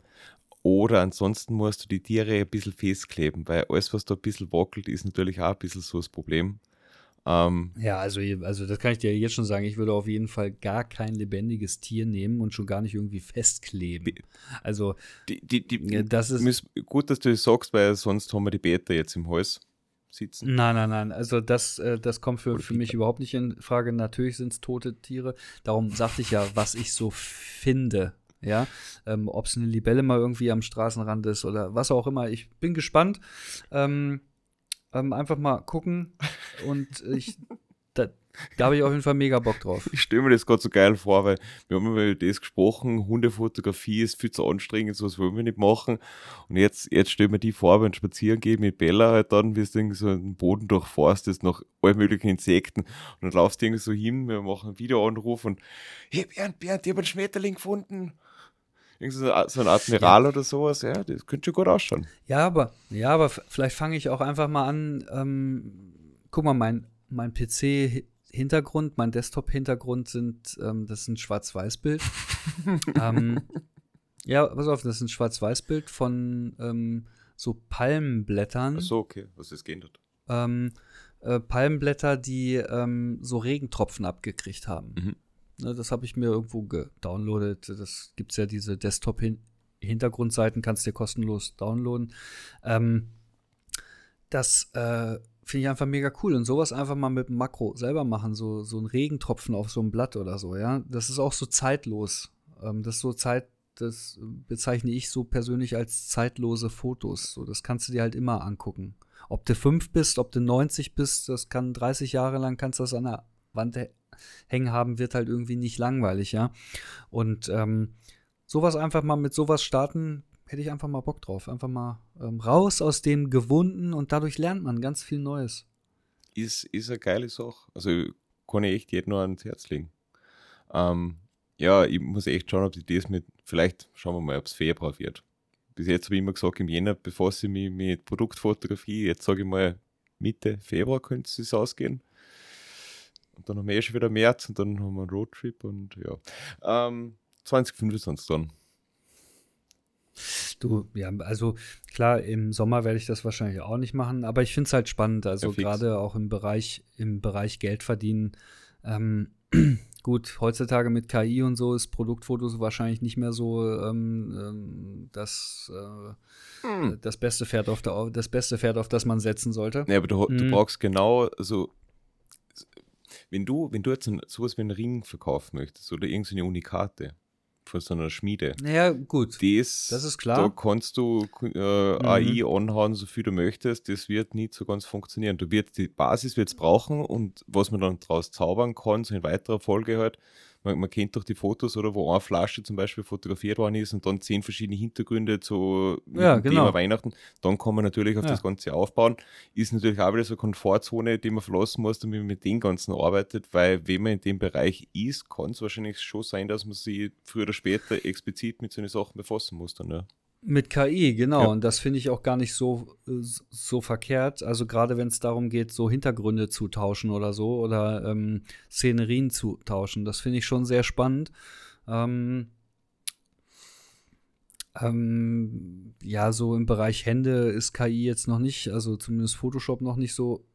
Oder ansonsten musst du die Tiere ein bisschen festkleben, weil alles, was da ein bisschen wackelt, ist natürlich auch ein bisschen so das Problem. Ähm, Ja, also, also das kann ich dir jetzt schon sagen. Ich würde auf jeden Fall gar kein lebendiges Tier nehmen und schon gar nicht irgendwie festkleben. Also, die, die, die, das ist. Gut, dass du das sagst, weil sonst haben wir die Beta jetzt im Hals sitzen. Nein, nein, nein. Also das, äh, das kommt für, für mich überhaupt nicht in Frage. Natürlich sind es tote Tiere. Darum sagte ich ja, was ich so finde. Ja, ähm, ob es eine Libelle mal irgendwie am Straßenrand ist oder was auch immer. Ich bin gespannt. Ähm, ähm, einfach mal gucken. Und ich, da, da habe ich auf jeden Fall mega Bock drauf. Ich stelle mir das gerade so geil vor, weil wir haben über das gesprochen, Hundefotografie ist viel zu anstrengend, sowas wollen wir nicht machen. Und jetzt, jetzt stellen wir die vor, beim Spazieren gehen mit Bella halt dann, wie du irgendwie so einen Boden durchforstest nach allen möglichen Insekten. Und dann laufst du irgendwie so hin, wir machen einen Videoanruf und hey Bernd, Bernd, ich habe einen Schmetterling gefunden. Irgendwie so, ein Admiral oder sowas, ja, das könnte schon gut ausschauen. Ja, aber, ja, aber vielleicht fange ich auch einfach mal an. Ähm, guck mal, mein, mein PC-Hintergrund, mein Desktop-Hintergrund sind, ähm, das ist ein Schwarz-Weiß-Bild. ähm, ja, pass auf, das ist ein Schwarz-Weiß-Bild von ähm, so Palmenblättern. Ach so, okay, was gehen hat. Ähm, äh, Palmenblätter, die ähm, so Regentropfen abgekriegt haben. Mhm. Ne, das habe ich mir irgendwo gedownloadet. Das gibt es ja diese Desktop-Hintergrundseiten, kannst dir kostenlos downloaden. Ähm, das äh, finde ich einfach mega cool. Und sowas einfach mal mit dem Makro selber machen, so, so ein Regentropfen auf so einem Blatt oder so, ja. Das ist auch so zeitlos. Ähm, das ist so Zeit, das bezeichne ich so persönlich als zeitlose Fotos. So, das kannst du dir halt immer angucken. Ob du fünf bist, ob du 90 bist, das kann 30 Jahre lang kannst du das an der Wand hängen haben, wird halt irgendwie nicht langweilig, ja. Und ähm, sowas einfach mal mit sowas starten, hätte ich einfach mal Bock drauf. Einfach mal ähm, raus aus dem Gewunden und dadurch lernt man ganz viel Neues. Ist, ist eine geile Sache. Also kann ich echt jedem nur ans Herz legen. Ähm, ja, ich muss echt schauen, ob ich das mit, vielleicht schauen wir mal, ob es Februar wird. Bis jetzt habe ich immer gesagt, im Jänner befasse ich mich mit Produktfotografie. Jetzt sage ich mal, Mitte Februar könnte es ausgehen. Und dann haben wir eh schon wieder März und dann haben wir einen Roadtrip und ja. Ähm, 2025 dann. Du, ja, also klar, im Sommer werde ich das wahrscheinlich auch nicht machen, aber ich finde es halt spannend. Also ja, gerade auch im Bereich, im Bereich Geld verdienen. Ähm, gut, heutzutage mit KI und so ist Produktfotos wahrscheinlich nicht mehr so ähm, ähm das, äh, hm. das beste Pferd auf der, das beste Pferd, auf das man setzen sollte. Ja, aber du, hm. du brauchst genau, also wenn du, wenn du jetzt sowas wie einen Ring verkaufen möchtest oder irgendeine Unikate, von so einer Schmiede. Naja, gut. Das, das ist klar. Da kannst du äh, mhm. AI anhauen, so viel du möchtest. Das wird nicht so ganz funktionieren. Du wirst die Basis wird's brauchen und was man dann daraus zaubern kann, so in weiterer Folge halt, man, man kennt doch die Fotos, oder wo eine Flasche zum Beispiel fotografiert worden ist und dann zehn verschiedene Hintergründe zu ja, genau. Thema Weihnachten. Dann kann man natürlich auf ja. das Ganze aufbauen. Ist natürlich auch wieder so eine Komfortzone, die man verlassen muss, damit man mit dem Ganzen arbeitet, weil wenn man in dem Bereich ist, kann es wahrscheinlich schon sein, dass man sich früher oder später explizit mit solchen Sachen befassen muss. Dann, ja. Mit KI, genau. Ja. Und das finde ich auch gar nicht so, so verkehrt. Also gerade wenn es darum geht, so Hintergründe zu tauschen oder so oder ähm, Szenerien zu tauschen. Das finde ich schon sehr spannend. Ähm, ähm, ja, so im Bereich Hände ist KI jetzt noch nicht, also zumindest Photoshop noch nicht so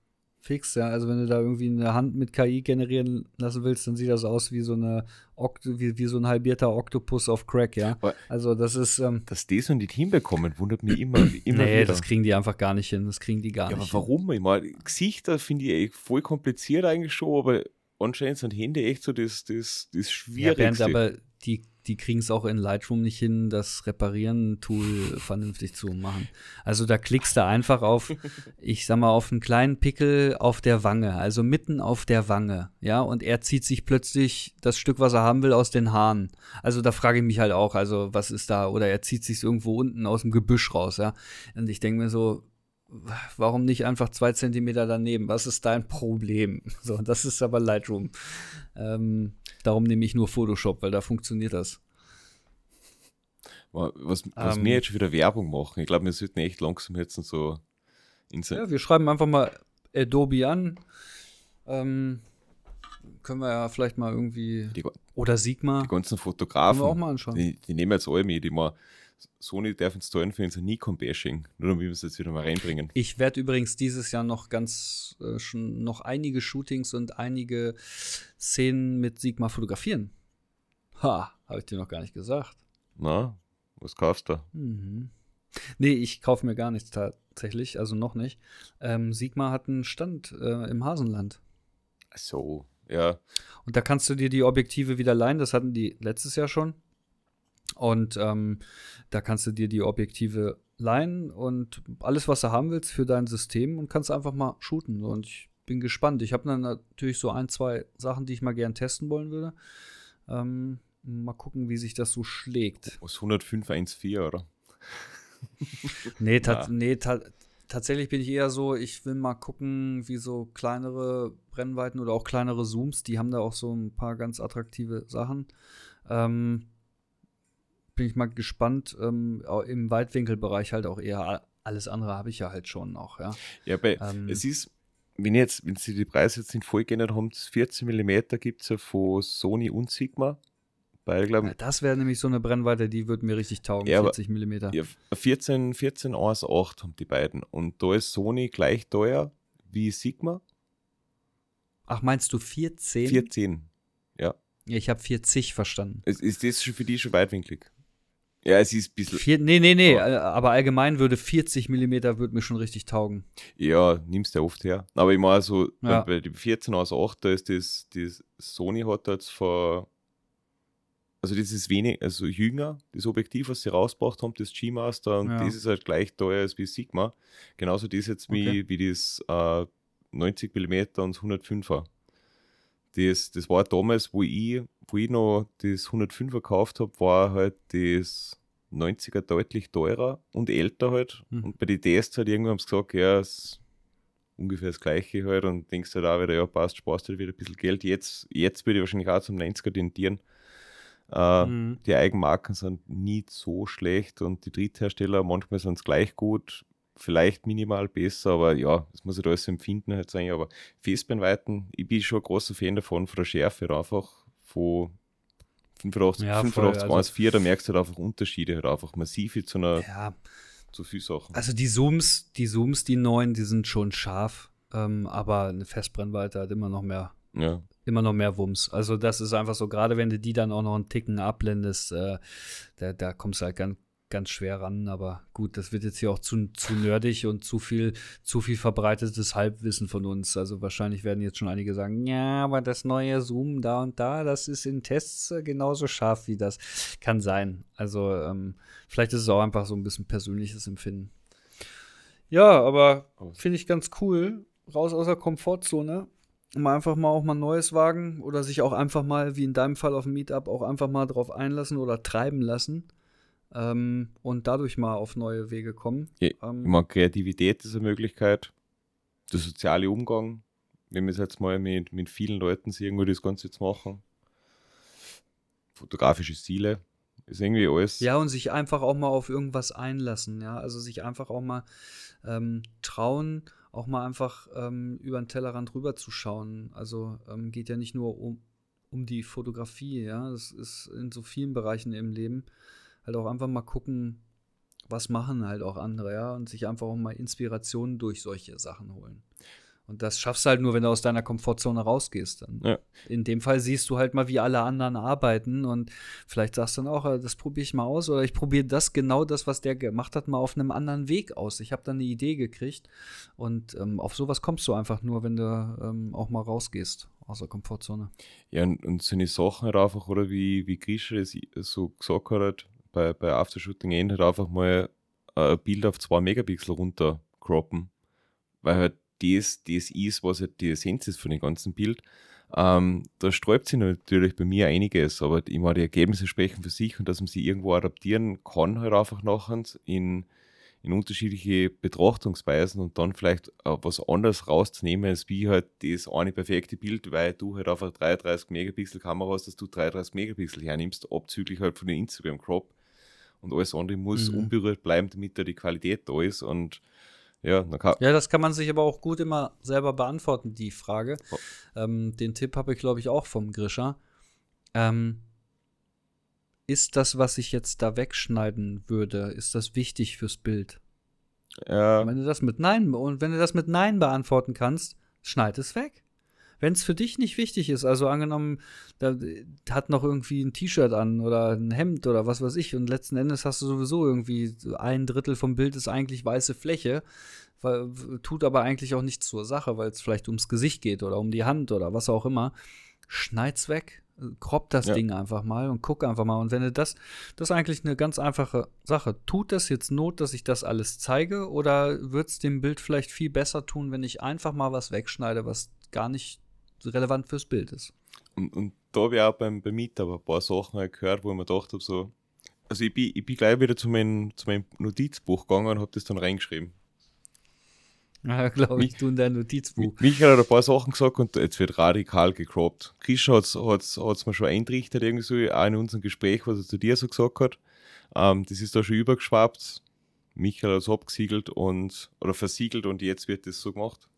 fix, ja. Also wenn du da irgendwie eine Hand mit KI generieren lassen willst, dann sieht das aus wie so eine Okt wie, wie so ein halbierter Oktopus auf Crack, ja. Also das ist. Ähm, Dass die so nicht hinbekommen, wundert mich immer, immer nee, wieder. das kriegen die einfach gar nicht hin. Das kriegen die gar ja, nicht. Aber warum? Hin. Ich meine, Gesichter finde ich echt voll kompliziert eigentlich schon, aber anscheinend sind Hände echt so das, das, das Schwierigste. Ja, aber die die kriegen es auch in Lightroom nicht hin, das Reparieren-Tool vernünftig zu machen. Also da klickst du einfach auf, ich sag mal, auf einen kleinen Pickel auf der Wange, also mitten auf der Wange, ja, und er zieht sich plötzlich das Stück, was er haben will, aus den Haaren. Also da frage ich mich halt auch, also was ist da, oder er zieht sich irgendwo unten aus dem Gebüsch raus, ja. Und ich denke mir so, warum nicht einfach zwei Zentimeter daneben? Was ist dein Problem? So, das ist aber Lightroom. Ähm, darum nehme ich nur Photoshop, weil da funktioniert das. Was, was ähm, wir jetzt schon wieder Werbung machen, ich glaube, wir sollten echt langsam jetzt so. Ja, wir schreiben einfach mal Adobe an. Ähm, können wir ja vielleicht mal irgendwie. Die, oder Sigma. Die ganzen Fotografen. Können wir auch mal anschauen. Die, die nehmen jetzt alle mit, die mal Sony darf uns zahlen für unser Nikon-Bashing. Nur damit wir es jetzt wieder mal reinbringen. Ich werde übrigens dieses Jahr noch ganz, äh, schon noch einige Shootings und einige Szenen mit Sigma fotografieren. Ha, habe ich dir noch gar nicht gesagt. Na, was kaufst du? Mhm. Nee, ich kaufe mir gar nichts tatsächlich, also noch nicht. Ähm, Sigma hat einen Stand äh, im Hasenland. Ach so, ja. Und da kannst du dir die Objektive wieder leihen, das hatten die letztes Jahr schon. Und ähm, da kannst du dir die Objektive leihen und alles, was du haben willst für dein System und kannst einfach mal shooten. Und ich bin gespannt. Ich habe dann natürlich so ein, zwei Sachen, die ich mal gern testen wollen würde. Ähm, mal gucken, wie sich das so schlägt. Aus 105.1.4, oder? nee, ta ja. nee ta tatsächlich bin ich eher so, ich will mal gucken, wie so kleinere Brennweiten oder auch kleinere Zooms, die haben da auch so ein paar ganz attraktive Sachen. Ähm, bin ich mal gespannt. Ähm, Im Weitwinkelbereich halt auch eher. Alles andere habe ich ja halt schon noch, ja. Ja, bei, ähm, es ist, wenn jetzt, wenn Sie die Preise jetzt nicht voll geändert haben, 14 mm gibt es ja von Sony und Sigma. Weil, glaub, ja, das wäre nämlich so eine Brennweite, die würde mir richtig taugen, ja, 40 mm. Ja, 14, 14 1.8 haben die beiden. Und da ist Sony gleich teuer wie Sigma. Ach, meinst du 14? 14, ja. Ja, ich habe 40 verstanden. Ist, ist das für die schon weitwinklig? Ja, es ist ein bisschen. Vier, nee, nee, nee, äh, aber allgemein würde 40 Millimeter würde mir schon richtig taugen. Ja, nimmst du ja oft her. Aber ich meine so, Ja. bei dem 14 aus 8, da ist das, das Sony hat jetzt vor, also das ist wenig, also jünger, das Objektiv, was sie rausgebracht haben, das G-Master, und Ja. das ist halt gleich teuer als wie Sigma. Genauso das jetzt wie, Okay. wie das äh, 90 mm und das 105er. Das, das war damals, wo ich, wo ich noch das 105er gekauft habe, war halt das 90er deutlich teurer und älter halt. Hm. Und bei den Tests halt irgendwann haben sie gesagt, ja, es ist ungefähr das gleiche halt und denkst halt auch wieder, ja, passt, sparst halt wieder ein bisschen Geld. Jetzt, jetzt würde ich wahrscheinlich auch zum 90er tendieren. Äh, Mhm. Die Eigenmarken sind nie so schlecht und die Dritthersteller, manchmal sind es gleich gut, vielleicht minimal besser, aber ja, das muss ich da alles empfinden halt sein. Aber Festbeinweiten, ich bin schon ein großer Fan davon, von der Schärfe halt einfach von 85, Ja, voll, 85 also- 1,4, da merkst du halt einfach Unterschiede, halt einfach massive zu einer, Ja, zu viel Sachen. also die Zooms, die Zooms, die neuen, die sind schon scharf, ähm, aber eine Festbrennweite hat immer noch mehr Ja. immer noch mehr Wumms. Also das ist einfach so, gerade wenn du die dann auch noch einen Ticken abblendest, äh, da, da kommst du halt ganz, ganz schwer ran. Aber gut, das wird jetzt hier auch zu, zu nerdig und zu viel, zu viel verbreitetes Halbwissen von uns. Also wahrscheinlich werden jetzt schon einige sagen, ja, aber das neue Zoom da und da, das ist in Tests äh, genauso scharf wie das. Kann sein. Also ähm, vielleicht ist es auch einfach so ein bisschen persönliches Empfinden. Ja, aber finde ich ganz cool. Raus aus der Komfortzone. Mal einfach mal auch mal Neues wagen oder sich auch einfach mal, wie in deinem Fall auf dem Meetup, auch einfach mal drauf einlassen oder treiben lassen ähm, und dadurch mal auf neue Wege kommen. Ja, Ähm, meine, Kreativität ist eine Möglichkeit, der soziale Umgang, wenn wir es jetzt mal mit, mit vielen Leuten sehen, wo das Ganze jetzt machen. Fotografische Ziele, ist irgendwie alles. ja, und sich einfach auch mal auf irgendwas einlassen, ja. Also sich einfach auch mal ähm, trauen, auch mal einfach ähm, über den Tellerrand rüber zu schauen. Also ähm, geht ja nicht nur um, um die Fotografie, ja. Das ist in so vielen Bereichen im Leben. Halt auch einfach mal gucken, was machen halt auch andere, ja, und sich einfach auch mal Inspirationen durch solche Sachen holen. Und das schaffst du halt nur, wenn du aus deiner Komfortzone rausgehst. Dann. Ja. In dem Fall siehst du halt mal, wie alle anderen arbeiten und vielleicht sagst du dann auch, äh, das probiere ich mal aus oder ich probiere das, genau das, was der gemacht hat, mal auf einem anderen Weg aus. Ich habe dann eine Idee gekriegt und ähm, auf sowas kommst du einfach nur, wenn du ähm, auch mal rausgehst aus der Komfortzone. Ja, und, und so eine Sachen halt einfach, oder wie, wie Grisha das so gesagt hat, bei, bei Aftershooting End halt einfach mal äh, ein Bild auf 2 Megapixel runter croppen. Weil halt das, das ist, was halt die Essenz ist von dem ganzen Bild. Ähm, da sträubt sich natürlich bei mir einiges, aber ich meine, die Ergebnisse sprechen für sich und dass man sie irgendwo adaptieren kann, halt einfach nachher in, in unterschiedliche Betrachtungsweisen und dann vielleicht äh, was anderes rauszunehmen, als wie halt das eine perfekte Bild, weil du halt einfach 33 Megapixel Kamera hast, dass du 33 Megapixel hernimmst, abzüglich halt von den Instagram Crop und alles andere muss Mhm. unberührt bleiben, damit da die Qualität da ist und ja, Ja, das kann man sich aber auch gut immer selber beantworten, die Frage. Ähm, den Tipp habe ich, glaube ich, auch vom Grisha. Ähm, ist das, was ich jetzt da wegschneiden würde, ist das wichtig fürs Bild? ja, Wenn du das mit Nein und wenn du das mit Nein beantworten kannst, schneid es weg. Wenn es für dich nicht wichtig ist, also angenommen, da äh, hat noch irgendwie ein T-Shirt an oder ein Hemd oder was weiß ich und letzten Endes hast du sowieso irgendwie ein Drittel vom Bild ist eigentlich weiße Fläche, weil, tut aber eigentlich auch nichts zur Sache, weil es vielleicht ums Gesicht geht oder um die Hand oder was auch immer. Schneid's weg, äh, crop das Ja. Ding einfach mal und guck einfach mal. Und wenn du das, das ist eigentlich eine ganz einfache Sache. Tut das jetzt Not, dass ich das alles zeige oder wird es dem Bild vielleicht viel besser tun, wenn ich einfach mal was wegschneide, was gar nicht relevant fürs Bild ist? Und, und da habe ich auch beim, beim Meetup ein paar Sachen halt gehört, wo ich mir gedacht habe, so, also ich bin, ich bin gleich wieder zu meinem, zu meinem Notizbuch gegangen und habe das dann reingeschrieben. Ja, glaube ich, du in dein Notizbuch. Michael hat ein paar Sachen gesagt und jetzt wird radikal gecroppt. Krisha hat es mir schon eintrichtert, irgendwie so, auch in unserem Gespräch, was er zu dir so gesagt hat. Ähm, das ist da schon übergeschwappt. Michael hat es abgesiegelt und, oder versiegelt und jetzt wird das so gemacht.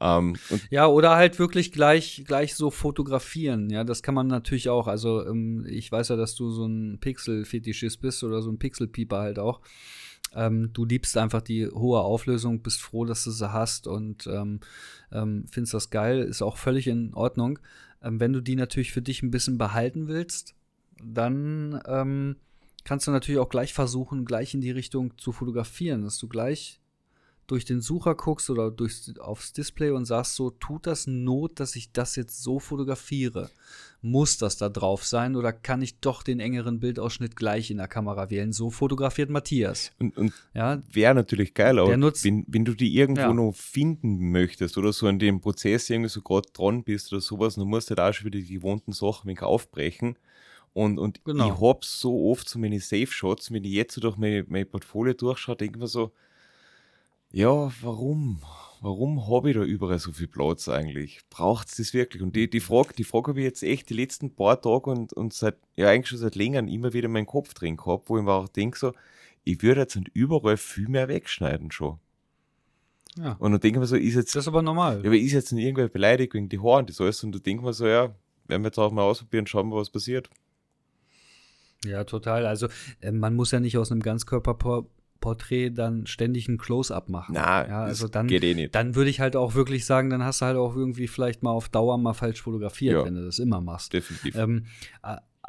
Ähm, Ja, oder halt wirklich gleich, gleich so fotografieren. Ja, das kann man natürlich auch. Also, ähm, ich weiß ja, dass du so ein Pixel-Fetischist bist oder so ein Pixel-Pieper halt auch. Ähm, du liebst einfach die hohe Auflösung, bist froh, dass du sie hast und ähm, ähm, findest das geil, ist auch völlig in Ordnung. Ähm, wenn du die natürlich für dich ein bisschen behalten willst, dann kannst du natürlich auch gleich versuchen, gleich in die Richtung zu fotografieren, dass du gleich durch den Sucher guckst oder durchs, aufs Display und sagst so, tut das Not, dass ich das jetzt so fotografiere? Muss das da drauf sein oder kann ich doch den engeren Bildausschnitt gleich in der Kamera wählen? So fotografiert Matthias. Und, und Ja, wäre natürlich geil, nutzt- wenn, wenn du die irgendwo Ja. noch finden möchtest oder so in dem Prozess irgendwie so gerade dran bist oder sowas, dann musst du halt auch schon wieder die gewohnten Sachen ein aufbrechen. Und, und Genau. ich hab so oft so meine Safe-Shots, wenn ich jetzt so durch mein, mein Portfolio durchschaue, denke ich mir so, ja, warum? Warum habe ich da überall so viel Platz eigentlich? Braucht es das wirklich? Und die, die Frage, die Frage habe ich jetzt echt die letzten paar Tage und, und seit, ja eigentlich schon seit längerem immer wieder in meinen Kopf drin gehabt, wo ich mir auch denke so, ich würde jetzt nicht überall viel mehr wegschneiden schon. ja. Und dann denke ich mir so, ist jetzt, Das ist aber normal. ja, aber ist jetzt nicht irgendwer beleidigt wegen die Haare und das alles und du denkst mir so, ja, werden wir jetzt auch mal ausprobieren, schauen wir, was passiert. Ja, total. Also äh, man muss ja nicht aus einem Ganzkörperporträt dann ständig ein Close-up machen. Na, ja, also dann, geht eh nicht. dann würde ich halt auch wirklich sagen, dann hast du halt auch irgendwie vielleicht mal auf Dauer mal falsch fotografiert, Ja. wenn du das immer machst. Definitiv. Ähm,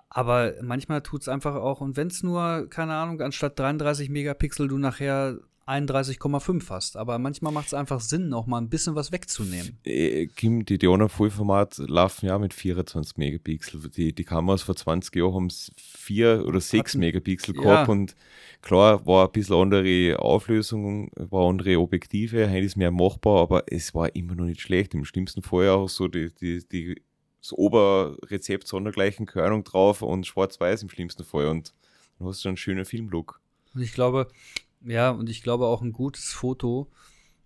aber manchmal tut es einfach auch, und wenn es nur, keine Ahnung, anstatt 33 Megapixel du nachher 31,5 hast. Aber manchmal macht es einfach Sinn, auch mal ein bisschen was wegzunehmen. Äh, Kim, die, anderen Vollformat laufen ja mit 24 Megapixel. Die, die Kameras vor 20 Jahren haben 4 oder 6 Hatten- Megapixel ja. gehabt und klar war ein bisschen andere Auflösung, war andere Objektive, heute ist mehr machbar, aber es war immer noch nicht schlecht. Im schlimmsten Fall auch so die, die, die das Oberrezept sondergleichen Körnung drauf und schwarz-weiß im schlimmsten Fall und dann hast du einen schönen Filmlook. Und ich glaube, ja, und ich glaube auch ein gutes Foto,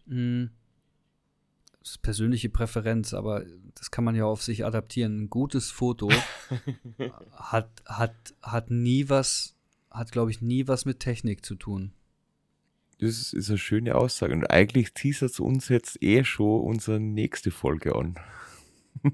mh, das ist persönliche Präferenz, aber das kann man ja auf sich adaptieren. Ein gutes Foto hat, hat, hat nie was, hat, glaube ich, nie was mit Technik zu tun. Das ist, ist eine schöne Aussage. Und eigentlich teasert uns jetzt eh schon unsere nächste Folge an.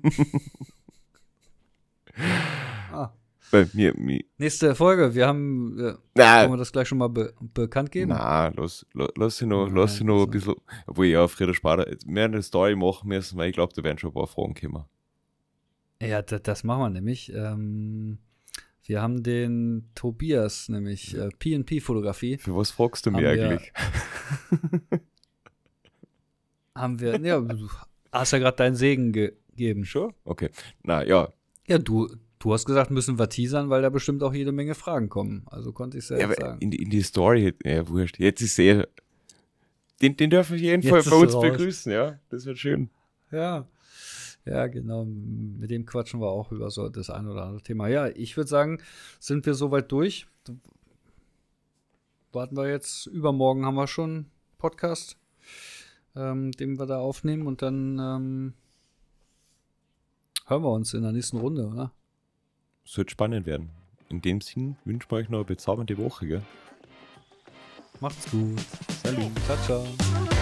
Bei mir, mir Nächste Folge, wir haben, äh, wollen na, wir das gleich schon mal be bekannt geben? na, lass, lass, lass sie noch, Nein, lass sie noch ein bisschen, obwohl ja, später, wir werden eine Story machen müssen, weil ich glaube, da werden schon ein paar Fragen kommen. Ja, das, machen wir nämlich. Ähm, wir haben den Tobias, nämlich äh, PNP-Fotografie, Für was fragst du wir- eigentlich? haben wir, ja, du hast ja gerade deinen Segen ge gegeben. Schon? Okay. Na ja, Ja, du, du hast gesagt, müssen wir teasern, weil da bestimmt auch jede Menge Fragen kommen. Also konnte ich es ja, ja jetzt aber sagen. in, die- in die Story, ja, wurscht. Jetzt ist eh, den, den dürfen wir auf jeden Fall bei er uns raus. begrüßen, ja. Das wird schön. Ja. Ja, genau. Mit dem quatschen wir auch über so das ein oder andere Thema. Ja, ich würde sagen, sind wir soweit durch. Warten wir jetzt. Übermorgen haben wir schon Podcast, ähm, den wir da aufnehmen und dann ähm, hören wir uns in der nächsten Runde, oder? Es wird spannend werden. In dem Sinn wünschen wir euch noch eine bezaubernde Woche, gell? Macht's gut. Salut. Ciao, ciao.